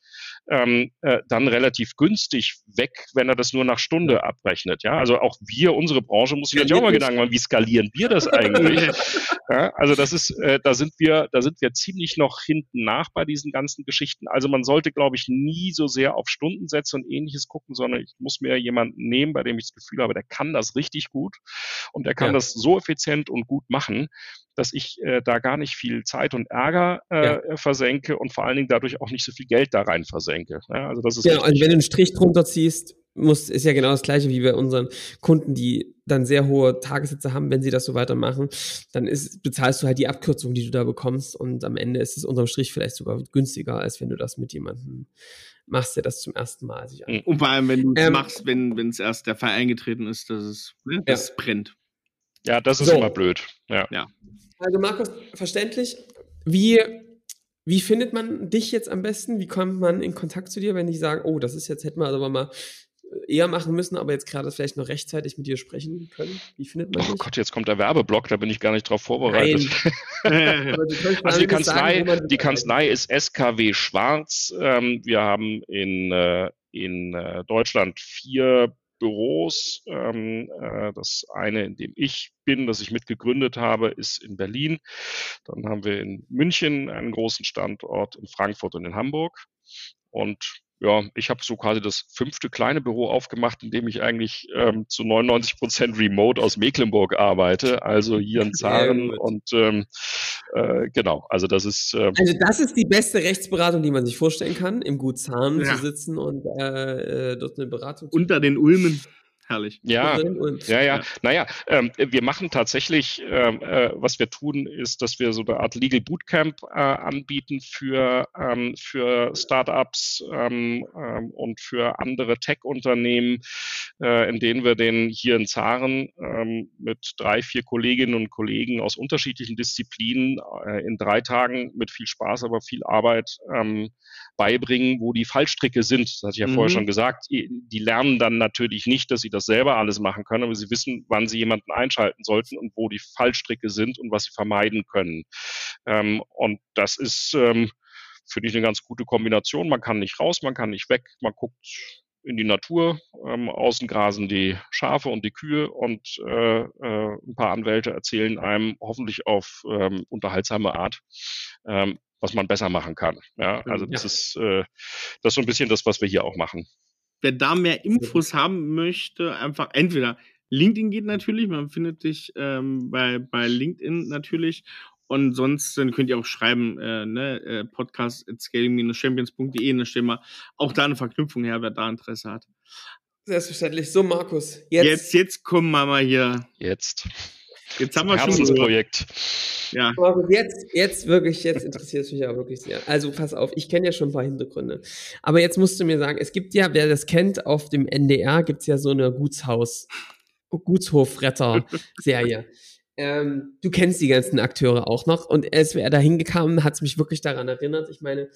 ähm, äh, dann relativ günstig weg, wenn er das nur nach Stunde abrechnet. Ja, also auch wir, unsere Branche, muss sich natürlich auch mal Gedanken machen, wie skalieren wir das eigentlich? ja, also das ist, äh, da sind wir, da sind wir ziemlich noch hinten nach bei diesen ganzen Geschichten. Also man sollte, glaube ich, nie so sehr auf Stundensätze und ähnliches gucken, sondern ich muss mir jemanden nehmen, bei dem ich das Gefühl habe, der kann das richtig gut und der kann ja. das so effizient und gut machen, dass ich äh, da gar nicht viel Zeit und Ärger äh, ja. versenke und vor allen Dingen dadurch auch nicht so viel Geld da rein versenke. Ja, also das ist genau, also wenn du einen Strich drunter ziehst, muss, ist ja genau das gleiche wie bei unseren Kunden, die dann sehr hohe Tagessätze haben, wenn sie das so weitermachen, dann ist, bezahlst du halt die Abkürzung, die du da bekommst und am Ende ist es unterm Strich vielleicht sogar günstiger, als wenn du das mit jemandem machst, der das zum ersten Mal sich anschaut. Und vor allem, wenn du es ähm, machst, wenn es erst der Fall eingetreten ist, dass es ne, das brennt. Ja, das ist so. immer blöd. Ja. ja. Also Markus, verständlich, wie, wie findet man dich jetzt am besten? Wie kommt man in Kontakt zu dir, wenn die sagen, oh, das ist jetzt, hätten wir aber mal eher machen müssen, aber jetzt gerade vielleicht noch rechtzeitig mit dir sprechen können? Wie findet man Oh dich? Gott, jetzt kommt der Werbeblock, da bin ich gar nicht drauf vorbereitet. Also die sagen, Kanzlei, man- die Kanzlei ist SKW Schwarz. Ähm, wir haben in, äh, in äh, Deutschland vier Büros. Ähm, äh, das eine, in dem ich bin, das ich mitgegründet habe, ist in Berlin. Dann haben wir in München einen großen Standort, in Frankfurt und in Hamburg. Und ja, ich habe so quasi das fünfte kleine Büro aufgemacht, in dem ich eigentlich ähm, zu 99 Prozent remote aus Mecklenburg arbeite, also hier in Zaren und ähm, äh, genau, also das ist ähm, Also das ist die beste Rechtsberatung, die man sich vorstellen kann, im Gut Zahn Ja. zu sitzen und äh, äh, dort eine Beratung zu Unter den Ulmen. Herrlich. ja, Ja, ja. Ja. Naja, ähm, wir machen tatsächlich, ähm, äh, was wir tun, ist, dass wir so eine Art Legal Bootcamp äh, anbieten für, ähm, für Startups ähm, ähm, und für andere Tech-Unternehmen, äh, in denen wir den hier in Zaren ähm, mit drei, vier Kolleginnen und Kollegen aus unterschiedlichen Disziplinen äh, in drei Tagen mit viel Spaß, aber viel Arbeit beibringen, wo die Fallstricke sind. Das hatte ich ja vorher Mhm. schon gesagt. Die die lernen dann natürlich nicht, dass sie das selber alles machen können, aber sie wissen, wann sie jemanden einschalten sollten und wo die Fallstricke sind und was sie vermeiden können. Ähm, und das ist, ähm, finde ich, eine ganz gute Kombination. Man kann nicht raus, man kann nicht weg, man guckt in die Natur. Ähm, außen grasen die Schafe und die Kühe und äh, äh, ein paar Anwälte erzählen einem hoffentlich auf ähm, unterhaltsame Art, ähm, was man besser machen kann. Ja, also das Ja. ist äh, das ist so ein bisschen das, was wir hier auch machen. Wer da mehr Infos haben möchte, einfach entweder LinkedIn geht natürlich, man findet dich ähm, bei, bei LinkedIn natürlich. Und sonst dann könnt ihr auch schreiben, äh, ne, äh, podcast at scaling-champions.de, dann stellen wir auch da eine Verknüpfung her, wer da Interesse hat. Selbstverständlich. So, Markus, jetzt, Jetzt, jetzt kommen wir mal hier. Jetzt. Jetzt haben wir schon. Herzensprojekt. Ja. Markus, jetzt, jetzt wirklich, jetzt interessiert es mich ja wirklich sehr. Also pass auf, ich kenne ja schon ein paar Hintergründe. Aber jetzt musst du mir sagen, es gibt ja, wer das kennt, auf dem NDR gibt es ja so eine Gutshaus, Gutshofretter-Serie. ähm, du kennst die ganzen Akteure auch noch. Und als wir da hingekommen, hat es mich wirklich daran erinnert. Ich meine,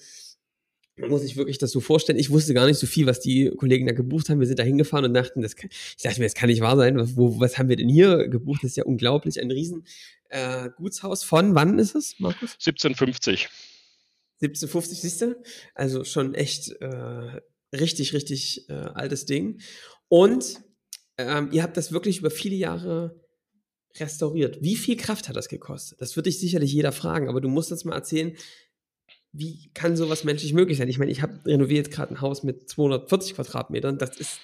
man muss sich wirklich das so vorstellen. Ich wusste gar nicht so viel, was die Kollegen da gebucht haben. Wir sind da hingefahren und dachten, das kann, ich dachte mir, das kann nicht wahr sein. Was, wo, was haben wir denn hier gebucht? Das ist ja unglaublich. Ein riesen äh, Gutshaus von, wann ist es, Markus? 1750. 1750, siehst du? Also schon echt äh, richtig, richtig äh, altes Ding. Und ähm, ihr habt das wirklich über viele Jahre restauriert. Wie viel Kraft hat das gekostet? Das wird dich sicherlich jeder fragen, aber du musst uns mal erzählen, wie kann sowas menschlich möglich sein? Ich meine, ich habe renoviert gerade ein Haus mit 240 Quadratmetern. Das ist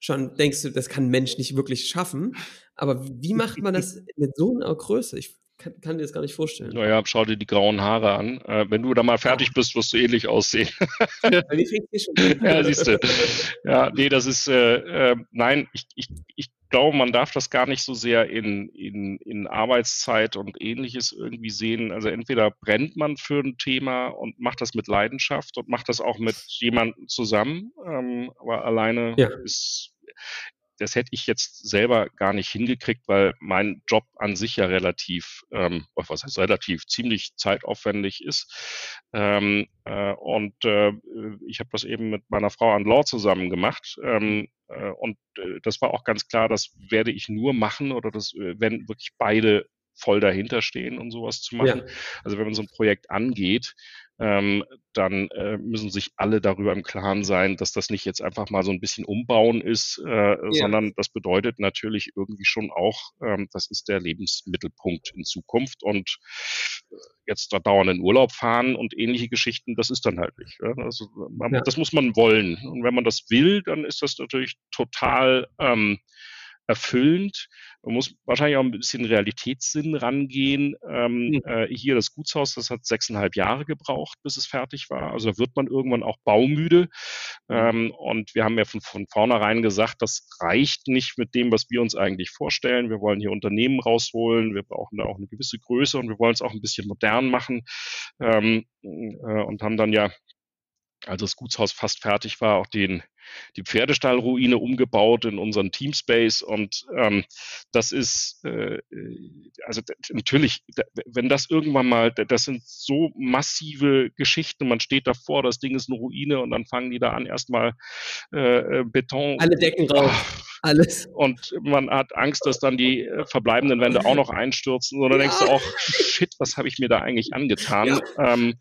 schon, denkst du, das kann ein Mensch nicht wirklich schaffen. Aber wie macht man das mit so einer Größe? Ich kann, kann dir das gar nicht vorstellen. Naja, schau dir die grauen Haare an. Äh, wenn du da mal fertig bist, wirst du ähnlich aussehen. An. ja, siehst du. Ja, nee, das ist, äh, äh, nein, ich, ich, ich glaube, man darf das gar nicht so sehr in, in, in Arbeitszeit und ähnliches irgendwie sehen. Also entweder brennt man für ein Thema und macht das mit Leidenschaft und macht das auch mit jemandem zusammen, ähm, aber alleine Ja. ist das hätte ich jetzt selber gar nicht hingekriegt, weil mein Job an sich ja relativ, ähm, was heißt relativ, ziemlich zeitaufwendig ist. Ähm, äh, und äh, ich habe das eben mit meiner Frau an Law zusammen gemacht. Ähm, äh, und äh, das war auch ganz klar, das werde ich nur machen oder das, äh, wenn wirklich beide voll dahinter stehen und sowas zu machen. Ja. Also wenn man so ein Projekt angeht, ähm, dann äh, müssen sich alle darüber im Klaren sein, dass das nicht jetzt einfach mal so ein bisschen umbauen ist, äh, sondern das bedeutet natürlich irgendwie schon auch, ähm, das ist der Lebensmittelpunkt in Zukunft und äh, jetzt da dauernd in Urlaub fahren und ähnliche Geschichten, das ist dann halt nicht. Ja? Also, man, Ja. Das muss man wollen. Und wenn man das will, dann ist das natürlich total ähm, erfüllend. Man muss wahrscheinlich auch ein bisschen Realitätssinn rangehen. Ähm, Mhm. äh, hier das Gutshaus, das hat sechseinhalb Jahre gebraucht, bis es fertig war. Also da wird man irgendwann auch baumüde. Ähm, und wir haben ja von, von vornherein gesagt, das reicht nicht mit dem, was wir uns eigentlich vorstellen. Wir wollen hier Unternehmen rausholen. Wir brauchen da auch eine gewisse Größe und wir wollen es auch ein bisschen modern machen. Ähm, äh, und haben dann ja, als das Gutshaus fast fertig war, auch den die Pferdestallruine umgebaut in unseren Teamspace und ähm, das ist, äh, also natürlich, wenn das irgendwann mal, das sind so massive Geschichten, man steht davor, das Ding ist eine Ruine und dann fangen die da an, erstmal äh, Beton. Alle Decken rauf alles. Und man hat Angst, dass dann die äh, verbleibenden Wände auch noch einstürzen. Und dann ja. denkst du auch, shit, was habe ich mir da eigentlich angetan? Ja. Ähm,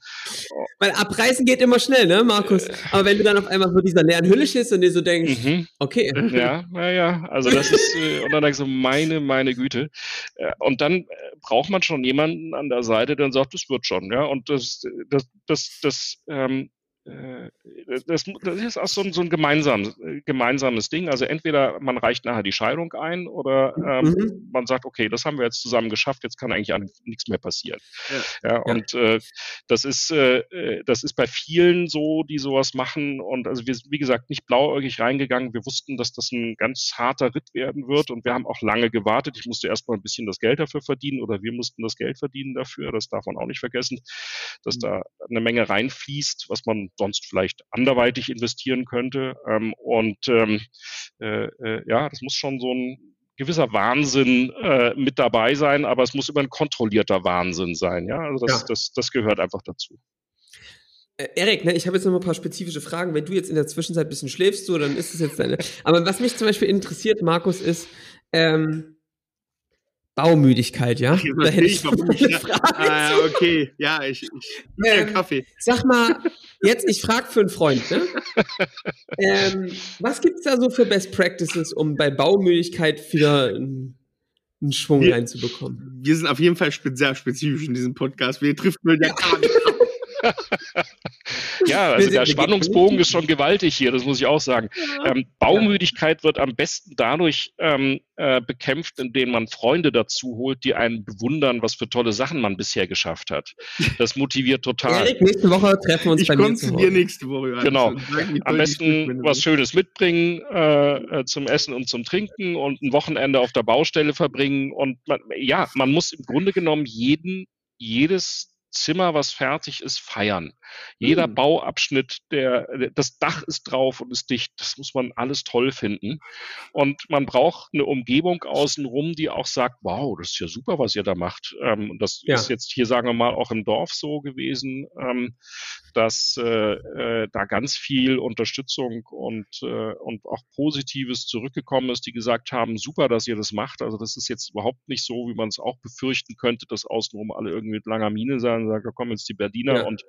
Weil abreißen geht immer schnell, ne, Markus? Äh. Aber wenn du dann auf einmal so dieser leeren Hülle stehst und dir so denkst, mhm. okay. Ja, naja, also das ist, äh, und dann denkst du, meine, meine Güte. Und dann braucht man schon jemanden an der Seite, der sagt, das wird schon, ja. Und das, das, das, das, ähm, äh, das, das, ist auch so ein, so ein gemeinsames, gemeinsames Ding. Also entweder man reicht nachher die Scheidung ein oder ähm, mhm. man sagt, okay, das haben wir jetzt zusammen geschafft, jetzt kann eigentlich nichts mehr passieren. Ja. ja und äh, das ist äh, äh, das ist bei vielen so, die sowas machen. Und also wir sind, wie gesagt, nicht blauäugig reingegangen. Wir wussten, dass das ein ganz harter Ritt werden wird und wir haben auch lange gewartet. Ich musste erstmal ein bisschen das Geld dafür verdienen oder wir mussten das Geld verdienen dafür. Das darf man auch nicht vergessen, dass mhm. da eine Menge reinfließt, was man sonst vielleicht anderweitig investieren könnte. Ähm, und ähm, äh, äh, ja, das muss schon so ein gewisser Wahnsinn äh, mit dabei sein, aber es muss immer ein kontrollierter Wahnsinn sein. Ja, also das, ja. das, das gehört einfach dazu. Äh, Erik, ne, ich habe jetzt noch mal ein paar spezifische Fragen. Wenn du jetzt in der Zwischenzeit ein bisschen schläfst, so, dann ist es jetzt deine. Aber was mich zum Beispiel interessiert, Markus, ist, ähm, Baumüdigkeit, ja? Ach, da hätte ich ich, ja. Ah, okay, ja, ich, ich ähm, Kaffee. Sag mal, jetzt, ich frage für einen Freund, ne? ähm, was gibt's da so für Best Practices, um bei Baumüdigkeit wieder einen, einen Schwung wir, reinzubekommen? Wir sind auf jeden Fall sehr spezifisch in diesem Podcast. Wir trifft nur der Kahn. Ja, also der Spannungsbogen ist schon gewaltig hier, das muss ich auch sagen. Ähm, Baumüdigkeit wird am besten dadurch ähm, äh, bekämpft, indem man Freunde dazu holt, die einen bewundern, was für tolle Sachen man bisher geschafft hat. Das motiviert total. Erik, nächste Woche treffen wir uns ich bei mir zu dir nächste Woche. Also, genau. Am besten was Schönes mitbringen äh, äh, zum Essen und zum Trinken und ein Wochenende auf der Baustelle verbringen. Und man, ja, man muss im Grunde genommen jeden jedes Zimmer, was fertig ist, feiern. Jeder mhm. Bauabschnitt, der, das Dach ist drauf und ist dicht, das muss man alles toll finden. Und man braucht eine Umgebung außenrum, die auch sagt, wow, das ist ja super, was ihr da macht. Ähm, das ja. ist jetzt hier, sagen wir mal, auch im Dorf so gewesen, ähm, dass äh, äh, da ganz viel Unterstützung und, äh, und auch Positives zurückgekommen ist, die gesagt haben, super, dass ihr das macht. Also das ist jetzt überhaupt nicht so, wie man es auch befürchten könnte, dass außenrum alle irgendwie mit langer Mine sein und sagen, da kommen jetzt die Berliner ja. und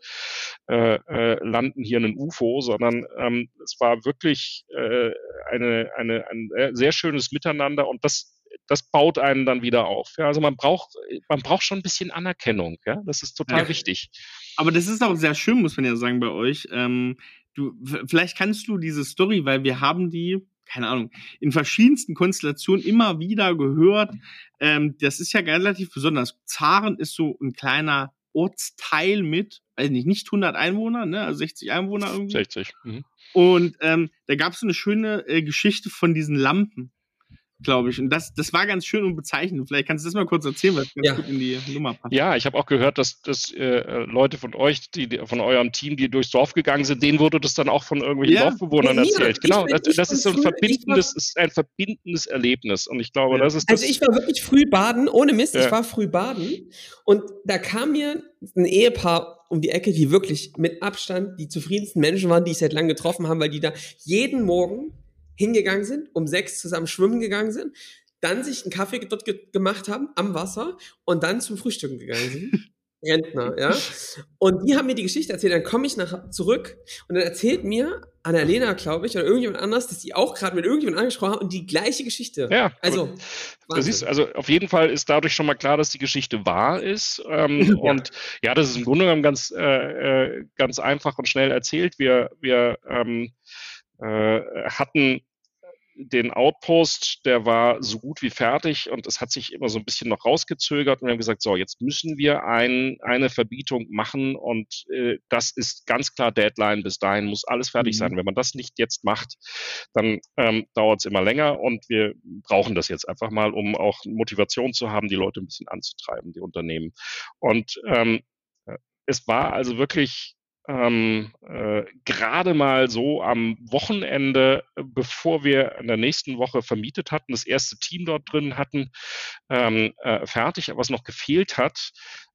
äh, äh, landen hier in ein UFO, sondern ähm, es war wirklich äh, eine, eine, ein sehr schönes Miteinander und das das baut einen dann wieder auf. Ja, also man braucht, man braucht schon ein bisschen Anerkennung. Ja, das ist total ja. wichtig. Aber das ist auch sehr schön, muss man ja sagen, bei euch. Ähm, du, vielleicht kannst du diese Story, weil wir haben die, keine Ahnung, in verschiedensten Konstellationen immer wieder gehört. Ähm, das ist ja relativ besonders. Zaren ist so ein kleiner Ortsteil mit, weiß nicht, nicht 100 Einwohner, ne, also 60 Einwohner irgendwie. 60. Mhm. Und ähm, da gab es so eine schöne äh, Geschichte von diesen Lampen glaube ich. Und das, das war ganz schön und bezeichnend. Vielleicht kannst du das mal kurz erzählen, was ganz ja. gut in die Nummer passt. Ja, ich habe auch gehört, dass, dass äh, Leute von euch, die, von eurem Team, die durchs Dorf gegangen sind, denen wurde das dann auch von irgendwelchen ja. Dorfbewohnern ja, erzählt. Genau, bin, das, das ist so ein verbindendes, ist ein verbindendes Erlebnis. Und ich glaube, das ist das. Also ich war wirklich früh baden, ohne Mist, ich war früh baden und da kam mir ein Ehepaar um die Ecke, die wirklich mit Abstand die zufriedensten Menschen waren, die ich seit langem getroffen habe, weil die da jeden Morgen hingegangen sind, um sechs zusammen schwimmen gegangen sind, dann sich einen Kaffee dort ge gemacht haben am Wasser und dann zum Frühstücken gegangen sind. Rentner, ja. Und die haben mir die Geschichte erzählt. Dann komme ich nach, zurück und dann erzählt mir Annalena, glaube ich, oder irgendjemand anders, dass die auch gerade mit irgendjemand angesprochen haben und die gleiche Geschichte. Ja, also. Das ist, also auf jeden Fall ist dadurch schon mal klar, dass die Geschichte wahr ist. Ähm, ja. Und ja, das ist im Grunde genommen ganz, äh, äh, ganz einfach und schnell erzählt. Wir, wir ähm, äh, hatten den Outpost, der war so gut wie fertig und es hat sich immer so ein bisschen noch rausgezögert und wir haben gesagt, so, jetzt müssen wir ein, eine Verbietung machen und äh, das ist ganz klar Deadline. Bis dahin muss alles fertig mhm. sein. Wenn man das nicht jetzt macht, dann ähm, dauert es immer länger und wir brauchen das jetzt einfach mal, um auch Motivation zu haben, die Leute ein bisschen anzutreiben, die Unternehmen. Und ähm, es war also wirklich ähm, äh, gerade mal so am Wochenende, bevor wir in der nächsten Woche vermietet hatten, das erste Team dort drin hatten, ähm, äh, fertig. Aber was noch gefehlt hat,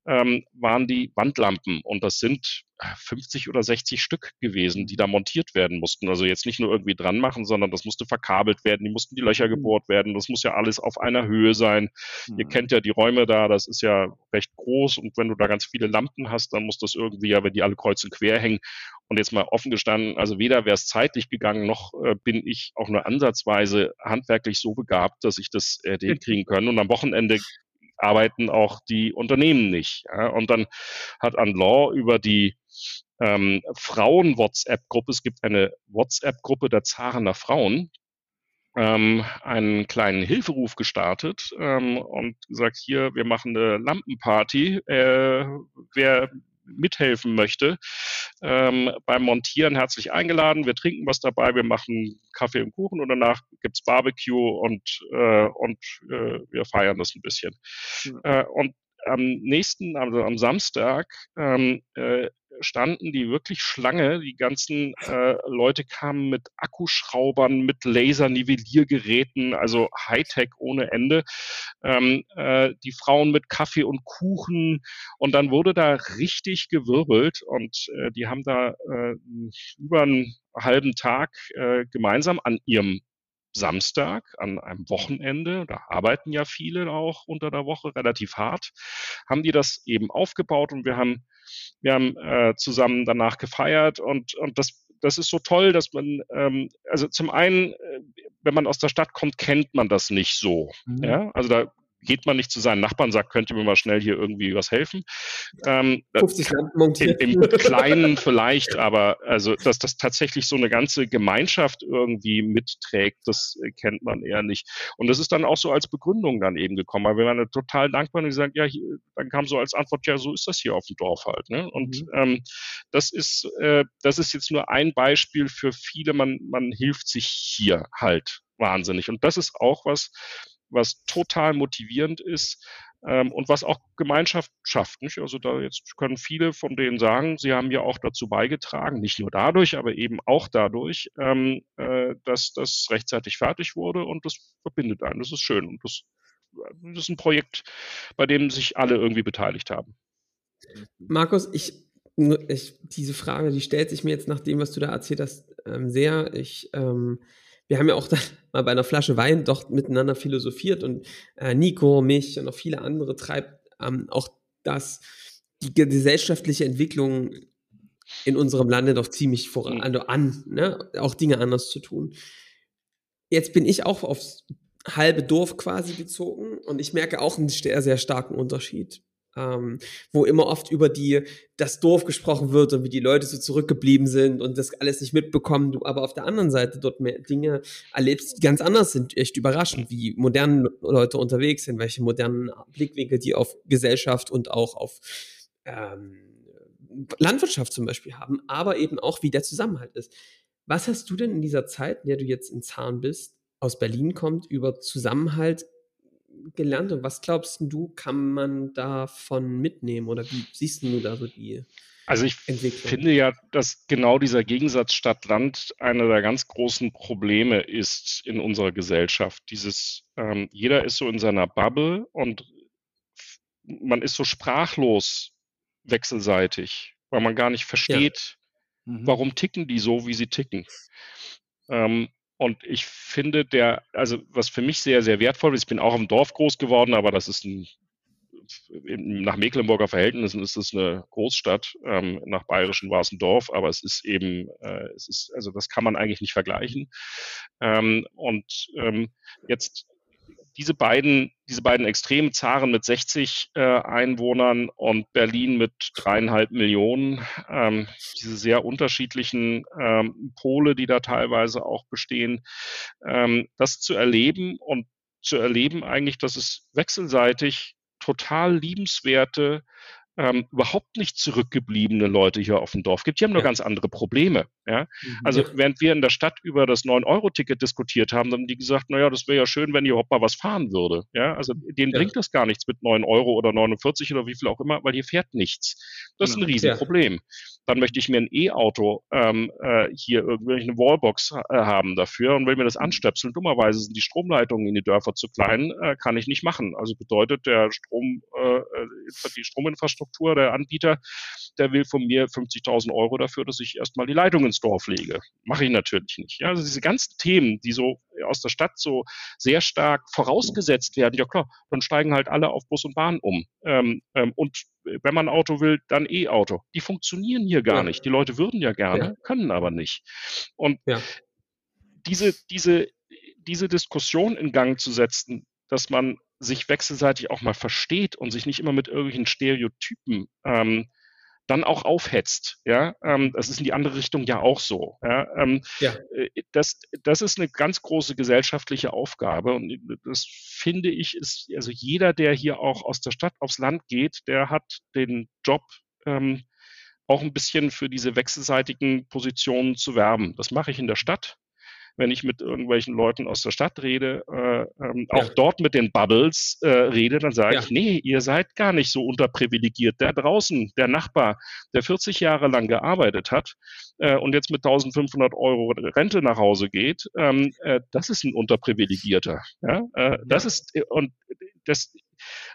ähm, waren die Wandlampen. Und das sind 50 oder 60 Stück gewesen, die da montiert werden mussten. Also jetzt nicht nur irgendwie dran machen, sondern das musste verkabelt werden, die mussten die Löcher mhm. gebohrt werden. Das muss ja alles auf einer Höhe sein. Mhm. Ihr kennt ja die Räume da, das ist ja recht groß. Und wenn du da ganz viele Lampen hast, dann muss das irgendwie ja, wenn die alle kreuz und quer hängen. Und jetzt mal offen gestanden, also weder wäre es zeitlich gegangen, noch äh, bin ich auch nur ansatzweise handwerklich so begabt, dass ich das äh, hinkriegen können. Und am Wochenende arbeiten auch die Unternehmen nicht. Ja? Und dann hat Anlaw über die ähm, Frauen-WhatsApp-Gruppe, es gibt eine WhatsApp-Gruppe der Zarener Frauen, ähm, einen kleinen Hilferuf gestartet ähm, und gesagt, hier, wir machen eine Lampenparty. Äh, wer mithelfen möchte, ähm, beim Montieren herzlich eingeladen. Wir trinken was dabei, wir machen Kaffee und Kuchen und danach gibt's Barbecue und, äh, und äh, wir feiern das ein bisschen. Mhm. Äh, und am nächsten, also am Samstag, ähm, äh, standen die wirklich Schlange. Die ganzen äh, Leute kamen mit Akkuschraubern, mit Lasernivelliergeräten, also Hightech ohne Ende. Ähm, äh, die Frauen mit Kaffee und Kuchen. Und dann wurde da richtig gewirbelt und äh, die haben da äh, über einen halben Tag äh, gemeinsam an ihrem Samstag an einem Wochenende, da arbeiten ja viele auch unter der Woche relativ hart, haben die das eben aufgebaut und wir haben, wir haben äh, zusammen danach gefeiert und, und das, das ist so toll, dass man, ähm, also zum einen, äh, wenn man aus der Stadt kommt, kennt man das nicht so. Mhm. Ja? Also da geht man nicht zu seinen Nachbarn, sagt, könnt ihr mir mal schnell hier irgendwie was helfen. Ähm, 50 Lampen montiert. Im, Im Kleinen vielleicht, aber also, dass das tatsächlich so eine ganze Gemeinschaft irgendwie mitträgt, das kennt man eher nicht. Und das ist dann auch so als Begründung dann eben gekommen, weil wir waren total dankbar und gesagt, ja, hier, dann kam so als Antwort, ja, so ist das hier auf dem Dorf halt. Ne? Und mhm. ähm, das ist, äh, das ist jetzt nur ein Beispiel für viele, man, man hilft sich hier halt wahnsinnig. Und das ist auch was, was total motivierend ist ähm, und was auch Gemeinschaft schafft. Nicht? Also da jetzt können viele von denen sagen, sie haben ja auch dazu beigetragen, nicht nur dadurch, aber eben auch dadurch, ähm, äh, dass das rechtzeitig fertig wurde und das verbindet einen. Das ist schön und das, das ist ein Projekt, bei dem sich alle irgendwie beteiligt haben. Markus, ich, ich, diese Frage, die stellt sich mir jetzt nach dem, was du da erzählt hast, ähm, sehr. Ich ähm, wir haben ja auch mal bei einer Flasche Wein doch miteinander philosophiert und äh, Nico, mich und auch viele andere treibt ähm, auch das, die gesellschaftliche Entwicklung in unserem Lande doch ziemlich voran, also an, ne? auch Dinge anders zu tun. Jetzt bin ich auch aufs halbe Dorf quasi gezogen und ich merke auch einen sehr, sehr starken Unterschied ähm, wo immer oft über die das Dorf gesprochen wird und wie die Leute so zurückgeblieben sind und das alles nicht mitbekommen, du aber auf der anderen Seite dort mehr Dinge erlebst, die ganz anders sind, echt überraschend, wie moderne Leute unterwegs sind, welche modernen Blickwinkel die auf Gesellschaft und auch auf ähm, Landwirtschaft zum Beispiel haben, aber eben auch, wie der Zusammenhalt ist. Was hast du denn in dieser Zeit, in der du jetzt in Zahn bist, aus Berlin kommt, über Zusammenhalt gelernt und was glaubst du, kann man davon mitnehmen oder wie siehst du da so die also ich finde ja, dass genau dieser Gegensatz Stadt-Land einer der ganz großen Probleme ist in unserer Gesellschaft. Dieses, ähm, jeder ist so in seiner Bubble und man ist so sprachlos wechselseitig, weil man gar nicht versteht, ja. mhm. warum ticken die so, wie sie ticken. Ähm, und ich finde der, also was für mich sehr, sehr wertvoll ist, ich bin auch im Dorf groß geworden, aber das ist ein, nach Mecklenburger Verhältnissen ist es eine Großstadt. Ähm, nach Bayerischen war es ein Dorf, aber es ist eben, äh, es ist, also das kann man eigentlich nicht vergleichen. Ähm, und ähm, jetzt diese beiden, diese beiden Extreme, Zaren mit 60 äh, Einwohnern und Berlin mit dreieinhalb Millionen, ähm, diese sehr unterschiedlichen ähm, Pole, die da teilweise auch bestehen, ähm, das zu erleben und zu erleben eigentlich, dass es wechselseitig total liebenswerte ähm, überhaupt nicht zurückgebliebene Leute hier auf dem Dorf gibt. Die haben nur ja. ganz andere Probleme. Ja? Mhm. Also ja. während wir in der Stadt über das 9-Euro-Ticket diskutiert haben, dann haben die gesagt, naja, das wäre ja schön, wenn hier überhaupt mal was fahren würde. Ja? Also denen ja. bringt das gar nichts mit 9 Euro oder 49 oder wie viel auch immer, weil hier fährt nichts. Das ist ein Riesenproblem. Dann möchte ich mir ein E-Auto ähm, äh, hier irgendwie eine Wallbox äh, haben dafür und will mir das anstöpseln. Dummerweise sind die Stromleitungen in die Dörfer zu klein, äh, kann ich nicht machen. Also bedeutet der Strom, äh, die Strominfrastruktur, der Anbieter, der will von mir 50.000 Euro dafür, dass ich erstmal die Leitung ins Dorf lege. Mache ich natürlich nicht. Ja, also diese ganzen Themen, die so aus der Stadt so sehr stark vorausgesetzt werden, ja klar, dann steigen halt alle auf Bus und Bahn um. Ähm, ähm, und wenn man ein Auto will, dann E-Auto. Die funktionieren hier gar ja. nicht. Die Leute würden ja gerne, ja. können aber nicht. Und ja. diese, diese, diese Diskussion in Gang zu setzen, dass man sich wechselseitig auch mal versteht und sich nicht immer mit irgendwelchen Stereotypen ähm, dann auch aufhetzt. Ja, ähm, das ist in die andere Richtung ja auch so. Ja, ähm, ja. Äh, das, das ist eine ganz große gesellschaftliche Aufgabe und das finde ich ist also jeder, der hier auch aus der Stadt aufs Land geht, der hat den Job ähm, auch ein bisschen für diese wechselseitigen Positionen zu werben. Das mache ich in der Stadt wenn ich mit irgendwelchen Leuten aus der Stadt rede, äh, ähm, auch ja. dort mit den Bubbles äh, rede, dann sage ja. ich, nee, ihr seid gar nicht so unterprivilegiert. Der draußen, der Nachbar, der 40 Jahre lang gearbeitet hat äh, und jetzt mit 1500 Euro Rente nach Hause geht, ähm, äh, das ist ein Unterprivilegierter. Ja? Äh, das ist, und das,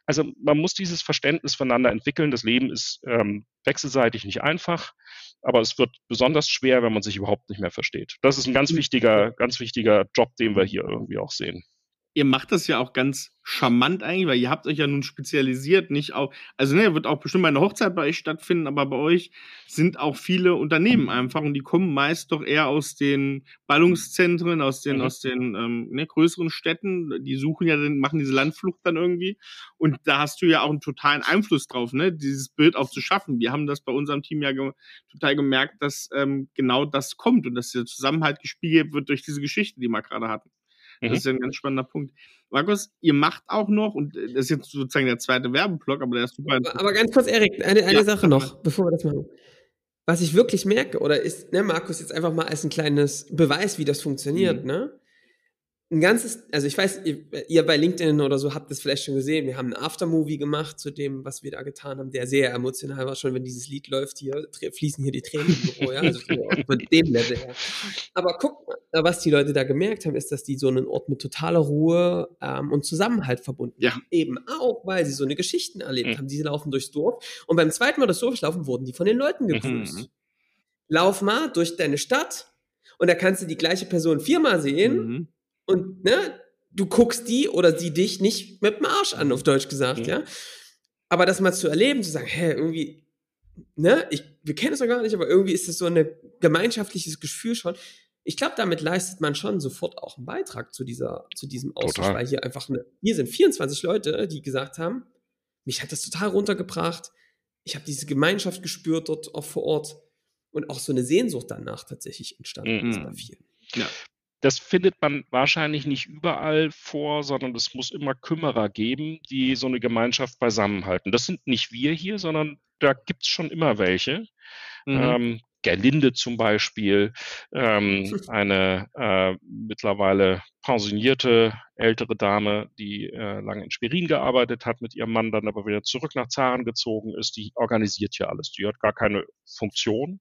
also man muss dieses Verständnis voneinander entwickeln. Das Leben ist ähm, wechselseitig nicht einfach aber es wird besonders schwer, wenn man sich überhaupt nicht mehr versteht. Das ist ein ganz wichtiger, ganz wichtiger Job, den wir hier irgendwie auch sehen ihr macht das ja auch ganz charmant eigentlich, weil ihr habt euch ja nun spezialisiert, nicht auch, also ne, wird auch bestimmt mal eine Hochzeit bei euch stattfinden, aber bei euch sind auch viele Unternehmen einfach und die kommen meist doch eher aus den Ballungszentren, aus den, mhm. aus den ähm, ne, größeren Städten. Die suchen ja, machen diese Landflucht dann irgendwie. Und da hast du ja auch einen totalen Einfluss drauf, ne, dieses Bild auch zu schaffen. Wir haben das bei unserem Team ja ge total gemerkt, dass ähm, genau das kommt und dass der Zusammenhalt gespiegelt wird durch diese Geschichte, die wir gerade hatten. Das mhm. ist ja ein ganz spannender Punkt. Markus, ihr macht auch noch, und das ist jetzt sozusagen der zweite Werbeblock, aber der ist super. Aber, aber ganz kurz, Erik, eine, eine ja, Sache noch, bevor wir das machen. Was ich wirklich merke, oder ist, ne, Markus, jetzt einfach mal als ein kleines Beweis, wie das funktioniert, mhm. ne? Ein ganzes, also ich weiß, ihr, ihr, bei LinkedIn oder so habt es vielleicht schon gesehen, wir haben einen Aftermovie gemacht zu dem, was wir da getan haben, der sehr emotional war, schon wenn dieses Lied läuft, hier fließen hier die Tränen im Büro, ja, also von dem Level her. Aber guck mal, was die Leute da gemerkt haben, ist, dass die so einen Ort mit totaler Ruhe ähm, und Zusammenhalt verbunden ja. haben. Eben auch, weil sie so eine Geschichten erlebt mhm. haben. Die laufen durchs Dorf und beim zweiten Mal das Dorf laufen, wurden die von den Leuten gegrüßt. Mhm. Lauf mal durch deine Stadt und da kannst du die gleiche Person viermal sehen mhm und ne, du guckst die oder sie dich nicht mit dem Arsch an, auf Deutsch gesagt, mhm. ja. Aber das mal zu erleben, zu sagen, hä, irgendwie, ne, ich, wir kennen es noch gar nicht, aber irgendwie ist es so ein gemeinschaftliches Gefühl schon. Ich glaube, damit leistet man schon sofort auch einen Beitrag zu dieser, zu diesem Austausch, weil hier einfach eine, hier sind 24 Leute, die gesagt haben, mich hat das total runtergebracht. Ich habe diese Gemeinschaft gespürt dort auch vor Ort und auch so eine Sehnsucht danach tatsächlich entstanden mhm. ist bei vielen. Ja das findet man wahrscheinlich nicht überall vor, sondern es muss immer Kümmerer geben, die so eine Gemeinschaft beisammenhalten. Das sind nicht wir hier, sondern da gibt es schon immer welche. Mhm. Ähm, Gerlinde zum Beispiel, ähm, eine äh, mittlerweile pensionierte ältere Dame, die äh, lange in Schwerin gearbeitet hat, mit ihrem Mann dann aber wieder zurück nach Zaren gezogen ist, die organisiert hier alles. Die hat gar keine Funktion,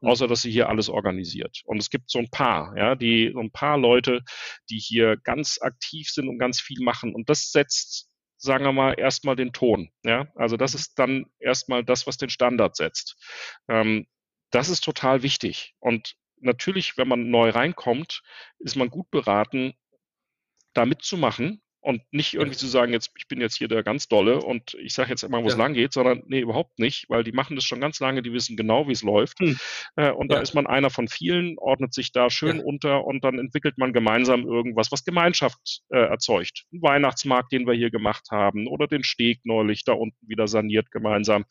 mhm. außer dass sie hier alles organisiert. Und es gibt so ein paar, ja, die, so ein paar Leute, die hier ganz aktiv sind und ganz viel machen. Und das setzt sagen wir mal, erstmal den Ton. Ja? Also das mhm. ist dann erstmal das, was den Standard setzt. Ähm, das ist total wichtig. Und natürlich, wenn man neu reinkommt, ist man gut beraten, da mitzumachen und nicht irgendwie zu sagen, jetzt, ich bin jetzt hier der ganz Dolle und ich sage jetzt immer, wo es ja. lang geht, sondern nee, überhaupt nicht, weil die machen das schon ganz lange, die wissen genau, wie es läuft. Hm. Äh, und ja. da ist man einer von vielen, ordnet sich da schön ja. unter und dann entwickelt man gemeinsam irgendwas, was Gemeinschaft äh, erzeugt. Ein Weihnachtsmarkt, den wir hier gemacht haben, oder den Steg neulich da unten wieder saniert gemeinsam.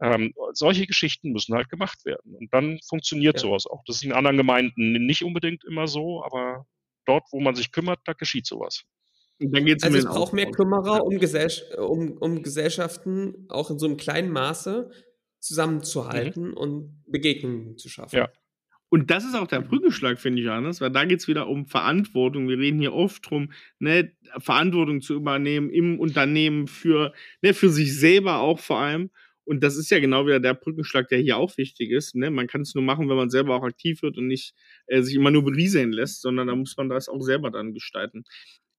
Ähm, solche Geschichten müssen halt gemacht werden. Und dann funktioniert sowas auch. Das ist in anderen Gemeinden nicht unbedingt immer so, aber dort, wo man sich kümmert, da geschieht sowas. Also es braucht mehr Kümmerer, um, Gesell um, um, Gesellschaften auch in so einem kleinen Maße zusammenzuhalten mhm. und Begegnungen zu schaffen. Ja. Und das ist auch der Brückenschlag, finde ich, Anders, weil da geht es wieder um Verantwortung. Wir reden hier oft drum, ne, Verantwortung zu übernehmen im Unternehmen für, ne, für sich selber auch vor allem. Und das ist ja genau wieder der Brückenschlag, der hier auch wichtig ist. Ne? Man kann es nur machen, wenn man selber auch aktiv wird und nicht äh, sich immer nur berieseln lässt, sondern da muss man das auch selber dann gestalten.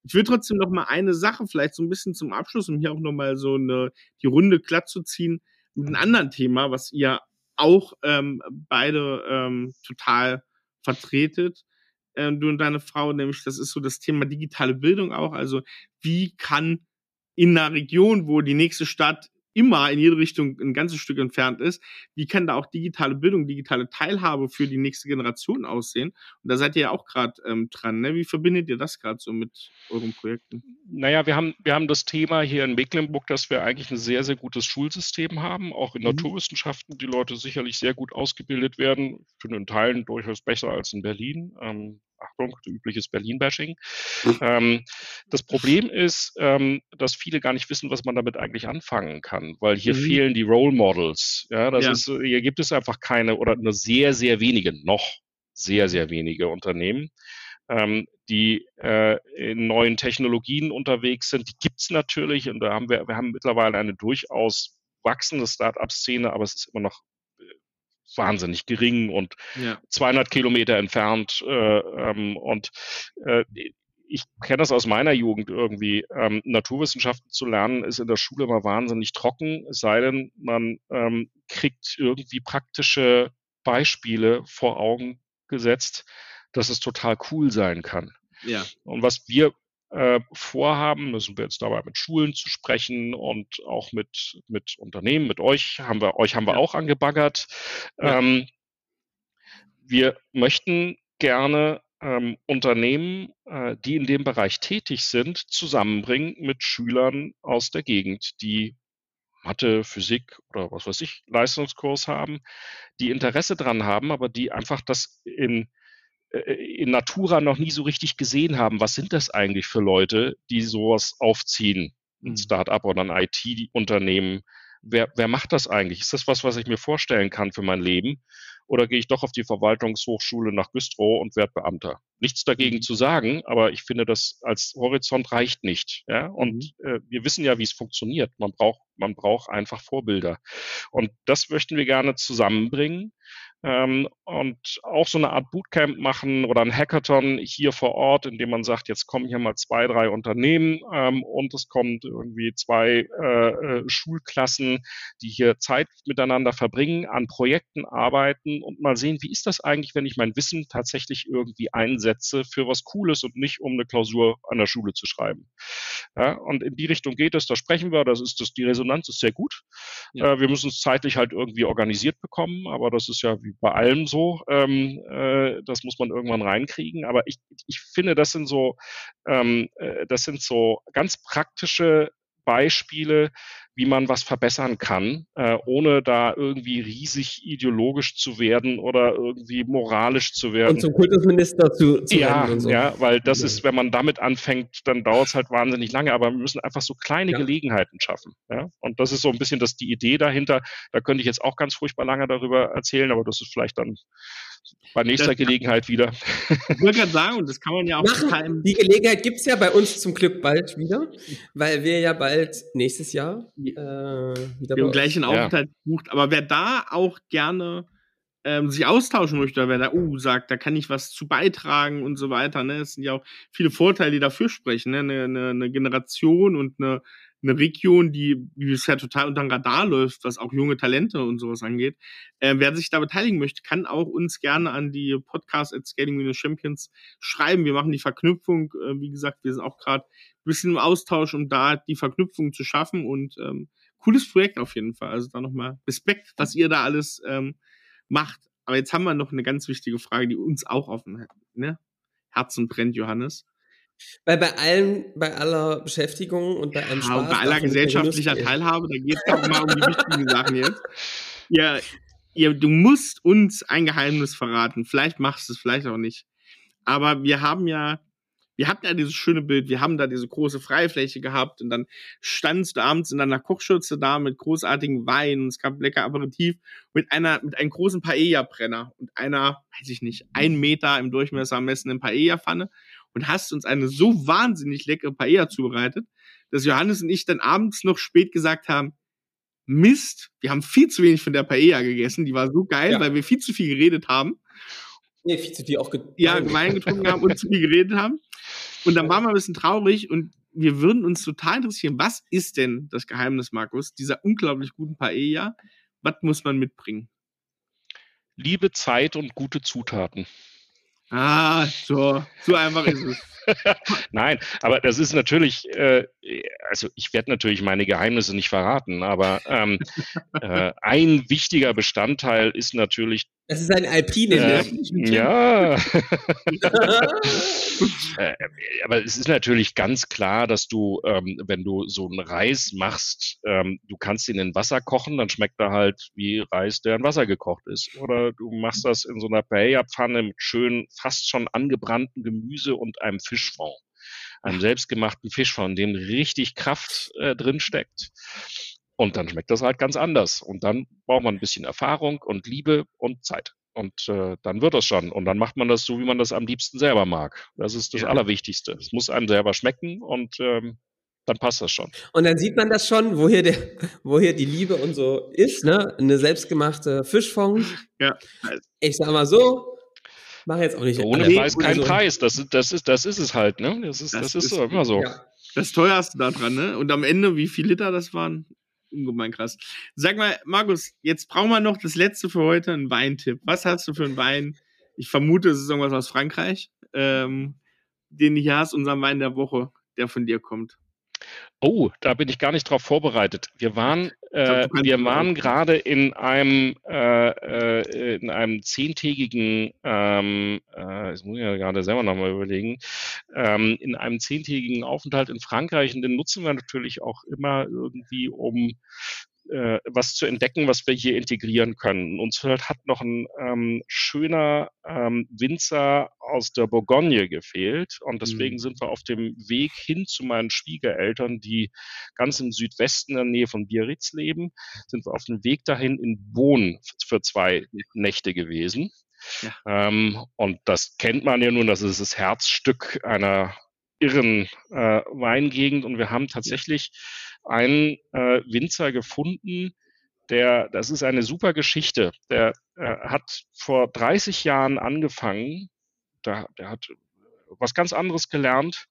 Ich will trotzdem noch mal eine Sache vielleicht so ein bisschen zum Abschluss, um hier auch noch mal so eine, die Runde glatt zu ziehen, mit einem anderen Thema, was ihr auch ähm, beide ähm, total vertretet, äh, du und deine Frau, nämlich das ist so das Thema digitale Bildung auch. Also wie kann in einer Region, wo die nächste Stadt immer in jede Richtung ein ganzes Stück entfernt ist, wie kann da auch digitale Bildung, digitale Teilhabe für die nächste Generation aussehen? Und da seid ihr ja auch gerade ähm, dran. Ne? Wie verbindet ihr das gerade so mit euren Projekten? Naja, wir haben, wir haben das Thema hier in Mecklenburg, dass wir eigentlich ein sehr, sehr gutes Schulsystem haben, auch in mhm. Naturwissenschaften, die Leute sicherlich sehr gut ausgebildet werden, für den Teilen durchaus besser als in Berlin. Ähm, Achtung, übliches Berlin-Bashing. Mhm. Ähm, das Problem ist, ähm, dass viele gar nicht wissen, was man damit eigentlich anfangen kann, weil hier mhm. fehlen die Role Models. Ja, das ja. ist, hier gibt es einfach keine oder nur sehr, sehr wenige, noch sehr, sehr wenige Unternehmen, ähm, die äh, in neuen Technologien unterwegs sind. Die gibt's natürlich und da haben wir, wir haben mittlerweile eine durchaus wachsende Start-up-Szene, aber es ist immer noch wahnsinnig gering und ja. 200 Kilometer entfernt. Äh, ähm, und äh, ich kenne das aus meiner Jugend irgendwie. Ähm, Naturwissenschaften zu lernen ist in der Schule immer wahnsinnig trocken, es sei denn, man ähm, kriegt irgendwie praktische Beispiele vor Augen gesetzt, dass es total cool sein kann. Ja. Und was wir äh, vorhaben, da sind wir jetzt dabei mit Schulen zu sprechen und auch mit, mit Unternehmen, mit euch haben wir, euch haben wir ja. auch angebaggert. Ja. Ähm, wir möchten gerne ähm, Unternehmen, äh, die in dem Bereich tätig sind, zusammenbringen mit Schülern aus der Gegend, die Mathe, Physik oder was weiß ich, Leistungskurs haben, die Interesse dran haben, aber die einfach das in in Natura noch nie so richtig gesehen haben, was sind das eigentlich für Leute, die sowas aufziehen, ein mhm. Start-up oder ein IT-Unternehmen. Wer, wer macht das eigentlich? Ist das was, was ich mir vorstellen kann für mein Leben? Oder gehe ich doch auf die Verwaltungshochschule nach Güstrow und werde Beamter? Nichts dagegen mhm. zu sagen, aber ich finde, das als Horizont reicht nicht. Ja? Und mhm. äh, wir wissen ja, wie es funktioniert. Man braucht, man braucht einfach Vorbilder. Und das möchten wir gerne zusammenbringen ähm, und auch so eine Art Bootcamp machen oder ein Hackathon hier vor Ort, in dem man sagt, jetzt kommen hier mal zwei, drei Unternehmen ähm, und es kommt irgendwie zwei äh, äh, Schulklassen, die hier Zeit miteinander verbringen, an Projekten arbeiten und mal sehen, wie ist das eigentlich, wenn ich mein Wissen tatsächlich irgendwie einsetze für was Cooles und nicht um eine Klausur an der Schule zu schreiben. Ja, und in die Richtung geht es, da sprechen wir, das ist das, die Resonanz ist sehr gut. Ja. Äh, wir müssen es zeitlich halt irgendwie organisiert bekommen, aber das ist ja wie bei allem so. Ähm, äh, das muss man irgendwann reinkriegen. Aber ich, ich finde, das sind so, ähm, äh, das sind so ganz praktische Beispiele, wie man was verbessern kann, äh, ohne da irgendwie riesig ideologisch zu werden oder irgendwie moralisch zu werden. Und zum Kultusminister zu, zu ja, so. Ja, weil das ist, wenn man damit anfängt, dann dauert es halt wahnsinnig lange, aber wir müssen einfach so kleine ja. Gelegenheiten schaffen. Ja? Und das ist so ein bisschen das die Idee dahinter. Da könnte ich jetzt auch ganz furchtbar lange darüber erzählen, aber das ist vielleicht dann bei nächster das, Gelegenheit wieder. Ich wollte gerade sagen, und das kann man ja auch Machen. Die Gelegenheit gibt es ja bei uns zum Glück bald wieder, weil wir ja bald nächstes Jahr äh, wieder wir haben gleich einen Aufenthalt ja. bucht. Aber wer da auch gerne ähm, sich austauschen möchte, wer da uh, sagt, da kann ich was zu beitragen und so weiter, ne? Es sind ja auch viele Vorteile, die dafür sprechen, ne? Eine, eine, eine Generation und eine eine Region, die, bisher total unter dem Radar läuft, was auch junge Talente und sowas angeht. Äh, wer sich da beteiligen möchte, kann auch uns gerne an die Podcast at Scaling-Champions schreiben. Wir machen die Verknüpfung. Äh, wie gesagt, wir sind auch gerade ein bisschen im Austausch, um da die Verknüpfung zu schaffen und ähm, cooles Projekt auf jeden Fall. Also da nochmal Respekt, was ihr da alles ähm, macht. Aber jetzt haben wir noch eine ganz wichtige Frage, die uns auch auf dem ne? Herzen brennt, Johannes. Weil bei allen, bei aller Beschäftigung und bei allem Spaß. Ja, bei aller gesellschaftlicher Teilhabe, da geht es doch mal um die wichtigen Sachen jetzt. Ja, ja, du musst uns ein Geheimnis verraten. Vielleicht machst du es, vielleicht auch nicht. Aber wir haben ja, wir hatten ja dieses schöne Bild, wir haben da diese große Freifläche gehabt und dann standst du abends in deiner Kochschürze da mit großartigen Wein, es gab lecker Aperitif mit einer, mit einem großen Paella-Brenner und einer, weiß ich nicht, ein Meter im Durchmesser messenden Paella-Pfanne und hast uns eine so wahnsinnig leckere Paella zubereitet, dass Johannes und ich dann abends noch spät gesagt haben, Mist, wir haben viel zu wenig von der Paella gegessen. Die war so geil, Ja. weil wir viel zu viel geredet haben. Nee, viel zu viel auch ge Ja, Wein getrunken haben und zu viel geredet haben. Und dann waren wir ein bisschen traurig und wir würden uns total interessieren, was ist denn das Geheimnis, Markus, dieser unglaublich guten Paella? Was muss man mitbringen? Liebe, Zeit und gute Zutaten. Ah, so, so einfach ist es. Nein, aber das ist natürlich, äh, also ich werde natürlich meine Geheimnisse nicht verraten, aber ähm, äh, ein wichtiger Bestandteil ist natürlich, Das ist ein Alpine, äh, ne? ja, äh, aber es ist natürlich ganz klar, dass du, ähm, wenn du so einen Reis machst, ähm, du kannst ihn in Wasser kochen, dann schmeckt er halt wie Reis, der in Wasser gekocht ist. Oder du machst das in so einer Paella-Pfanne mit schön fast schon angebrannten Gemüse und einem Fischfond. Einem selbstgemachten Fischfond, in dem richtig Kraft äh, drin steckt. Und dann schmeckt das halt ganz anders. Und dann braucht man ein bisschen Erfahrung und Liebe und Zeit. Und äh, dann wird das schon. Und dann macht man das so, wie man das am liebsten selber mag. Das ist das Ja. Allerwichtigste. Es muss einem selber schmecken und ähm, dann passt das schon. Und dann sieht man das schon, wo hier, der, wo hier die Liebe und so ist, ne? Eine selbstgemachte Fischfond. Ja. Ich sag mal so, mach jetzt auch nicht Ohne Preis kein also- Preis. Das, ist- das, ist, das ist es halt, ne? Das ist, Das das, ist, ist- so, immer so. Ja. Das teuerste da dran, ne? Und am Ende, wie viel Liter das waren? Ungemein krass. Sag mal, Markus, jetzt brauchen wir noch das letzte für heute, einen Weintipp. Was hast du für einen Wein? Ich vermute, es ist irgendwas aus Frankreich, ähm, den ich hast, unseren Wein der Woche, der von dir kommt. Oh, da bin ich gar nicht drauf vorbereitet. Wir waren, äh, wir waren gerade in einem äh, äh, in einem zehntägigen, ähm, äh, das muss ich ja gerade selber nochmal überlegen, ähm, in einem zehntägigen Aufenthalt in Frankreich. Und den nutzen wir natürlich auch immer irgendwie, um äh, was zu entdecken, was wir hier integrieren können. Uns hat noch ein ähm, schöner ähm, Winzer aus der Bourgogne gefehlt und deswegen Mhm. sind wir auf dem Weg hin zu meinen Schwiegereltern, die ganz im Südwesten in der Nähe von Biarritz leben, sind wir auf dem Weg dahin in Bohn für zwei Nächte gewesen. Ja. Ähm, und das kennt man ja nun, das ist das Herzstück einer irren äh, Weingegend und wir haben tatsächlich einen äh, Winzer gefunden, der, das ist eine super Geschichte. Der äh, hat vor 30 Jahren angefangen, der, der hat was ganz anderes gelernt,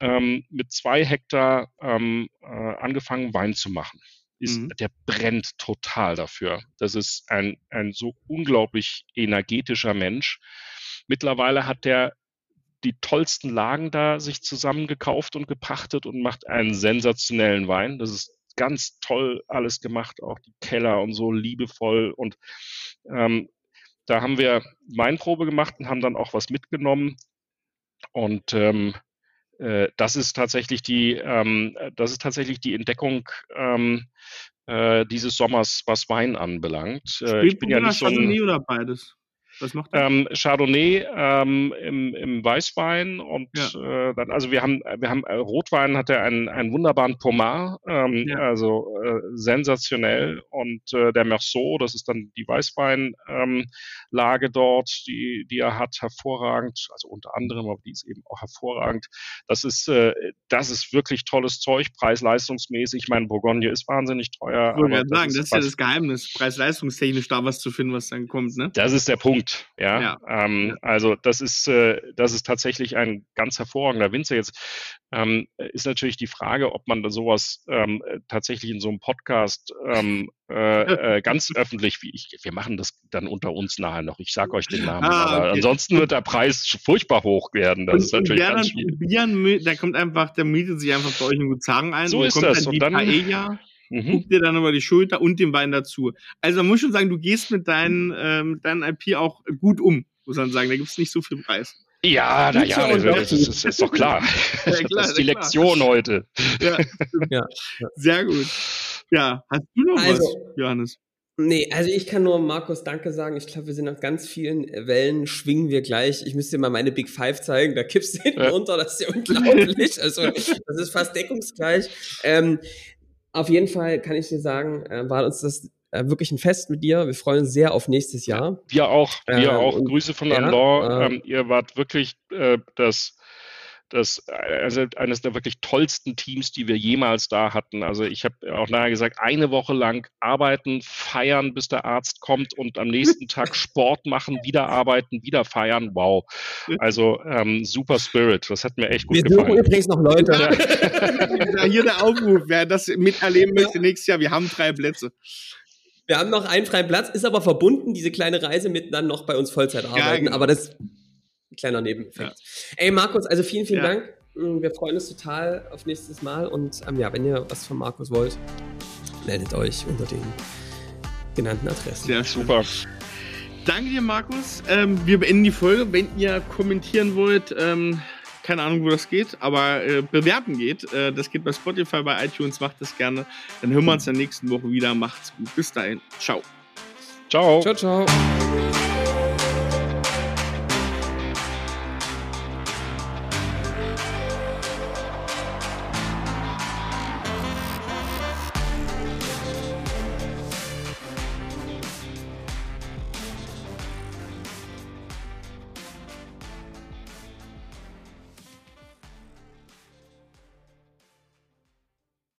ähm, mit zwei Hektar ähm, äh, angefangen, Wein zu machen. Ist, Mhm. Der brennt total dafür. Das ist ein, ein so unglaublich energetischer Mensch. Mittlerweile hat der die tollsten Lagen da sich zusammengekauft und gepachtet und macht einen sensationellen Wein. Das ist ganz toll alles gemacht, auch die Keller und so liebevoll. Und ähm, da haben wir Weinprobe gemacht und haben dann auch was mitgenommen. Und ähm, äh, das ist tatsächlich die, ähm, das ist tatsächlich die Entdeckung ähm, äh, dieses Sommers, was Wein anbelangt. Äh, ich bin ja nicht so ein Chardonnay oder beides? Was macht er? ähm, Chardonnay ähm, im, im Weißwein und Ja. äh, dann, also wir haben, wir haben äh, Rotwein hat er einen, einen wunderbaren Pomar, ähm, Ja. also äh, sensationell und äh, der Merceau, das ist dann die Weißweinlage ähm, dort, die, die er hat, hervorragend, also unter anderem, aber die ist eben auch hervorragend. Das ist, äh, das ist wirklich tolles Zeug, preis-leistungsmäßig. Ich meine, Bourgogne ist wahnsinnig teuer. Ich gerade sagen, das ist ja das Geheimnis, preis-leistungstechnisch da was zu finden, was dann kommt, ne? das ist der Punkt, ja. Ja. Ähm. Also das ist, äh, das ist tatsächlich ein ganz hervorragender Winzer. Jetzt ähm, ist natürlich die Frage, ob man da sowas ähm, äh, tatsächlich in so einem Podcast ähm, äh, äh, ganz öffentlich, wie ich, wir machen das dann unter uns nachher noch. Ich sage euch den Namen, Ah, aber okay. ansonsten wird der Preis furchtbar hoch werden. Das und, ist natürlich ganz dann probieren der kommt einfach, der mietet sich einfach bei euch in Guzang ein So und ist das. dann Und dann- Mhm. guckt dir dann über die Schulter und den Wein dazu. Also man muss schon sagen, du gehst mit deinen, ähm, deinen IP auch gut um, muss man sagen. Da gibt's nicht so viel Preis. Ja, na ja, Tja, und das, doch- ist, ist, doch klar. Ja, klar, das ist die na klar. Lektion heute. Ja, Ja, sehr gut. Ja, hast du noch Also- was, Johannes? Nee, also ich kann nur Markus Danke sagen. Ich glaube, wir sind auf ganz vielen Wellen, schwingen wir gleich. Ich müsste dir mal meine Big Five zeigen, da kippst du hinten Ja. runter, das ist ja unglaublich. Also das ist fast deckungsgleich. Ähm, auf jeden Fall kann ich dir sagen, äh, war uns das äh, wirklich ein Fest mit dir. Wir freuen uns sehr auf nächstes Jahr. Wir auch, wir Äh, auch. Grüße von ja, Alain. äh, ähm, ihr wart wirklich äh, das, das also eines der wirklich tollsten Teams, die wir jemals da hatten. Also ich habe auch nachher gesagt, eine Woche lang arbeiten, feiern, bis der Arzt kommt und am nächsten Tag Sport machen, wieder arbeiten, wieder feiern. Wow. Also ähm, super Spirit. Das hat mir echt gut wir gefallen. Wir übrigens noch Leute. Ja. Hier der Aufruf, wer das miterleben möchte nächstes Jahr, wir haben drei Plätze. Wir haben noch einen freien Platz, ist aber verbunden, diese kleine Reise mit dann noch bei uns Vollzeit arbeiten. Ja, genau. Aber das kleiner Nebeneffekt. Ja. Ey, Markus, also vielen, vielen ja. Dank. Mm, wir freuen uns total auf nächstes Mal. Und ähm, ja, wenn ihr was von Markus wollt, meldet euch unter den genannten Adressen. Sehr super. Danke dir, Markus. Ähm, wir beenden die Folge. Wenn ihr kommentieren wollt, ähm, keine Ahnung, wo das geht, aber äh, bewerten geht. Äh, das geht bei Spotify, bei iTunes, macht das gerne. Dann hören wir uns in der nächsten Woche wieder. Macht's gut. Bis dahin. Ciao. Ciao. Ciao, ciao.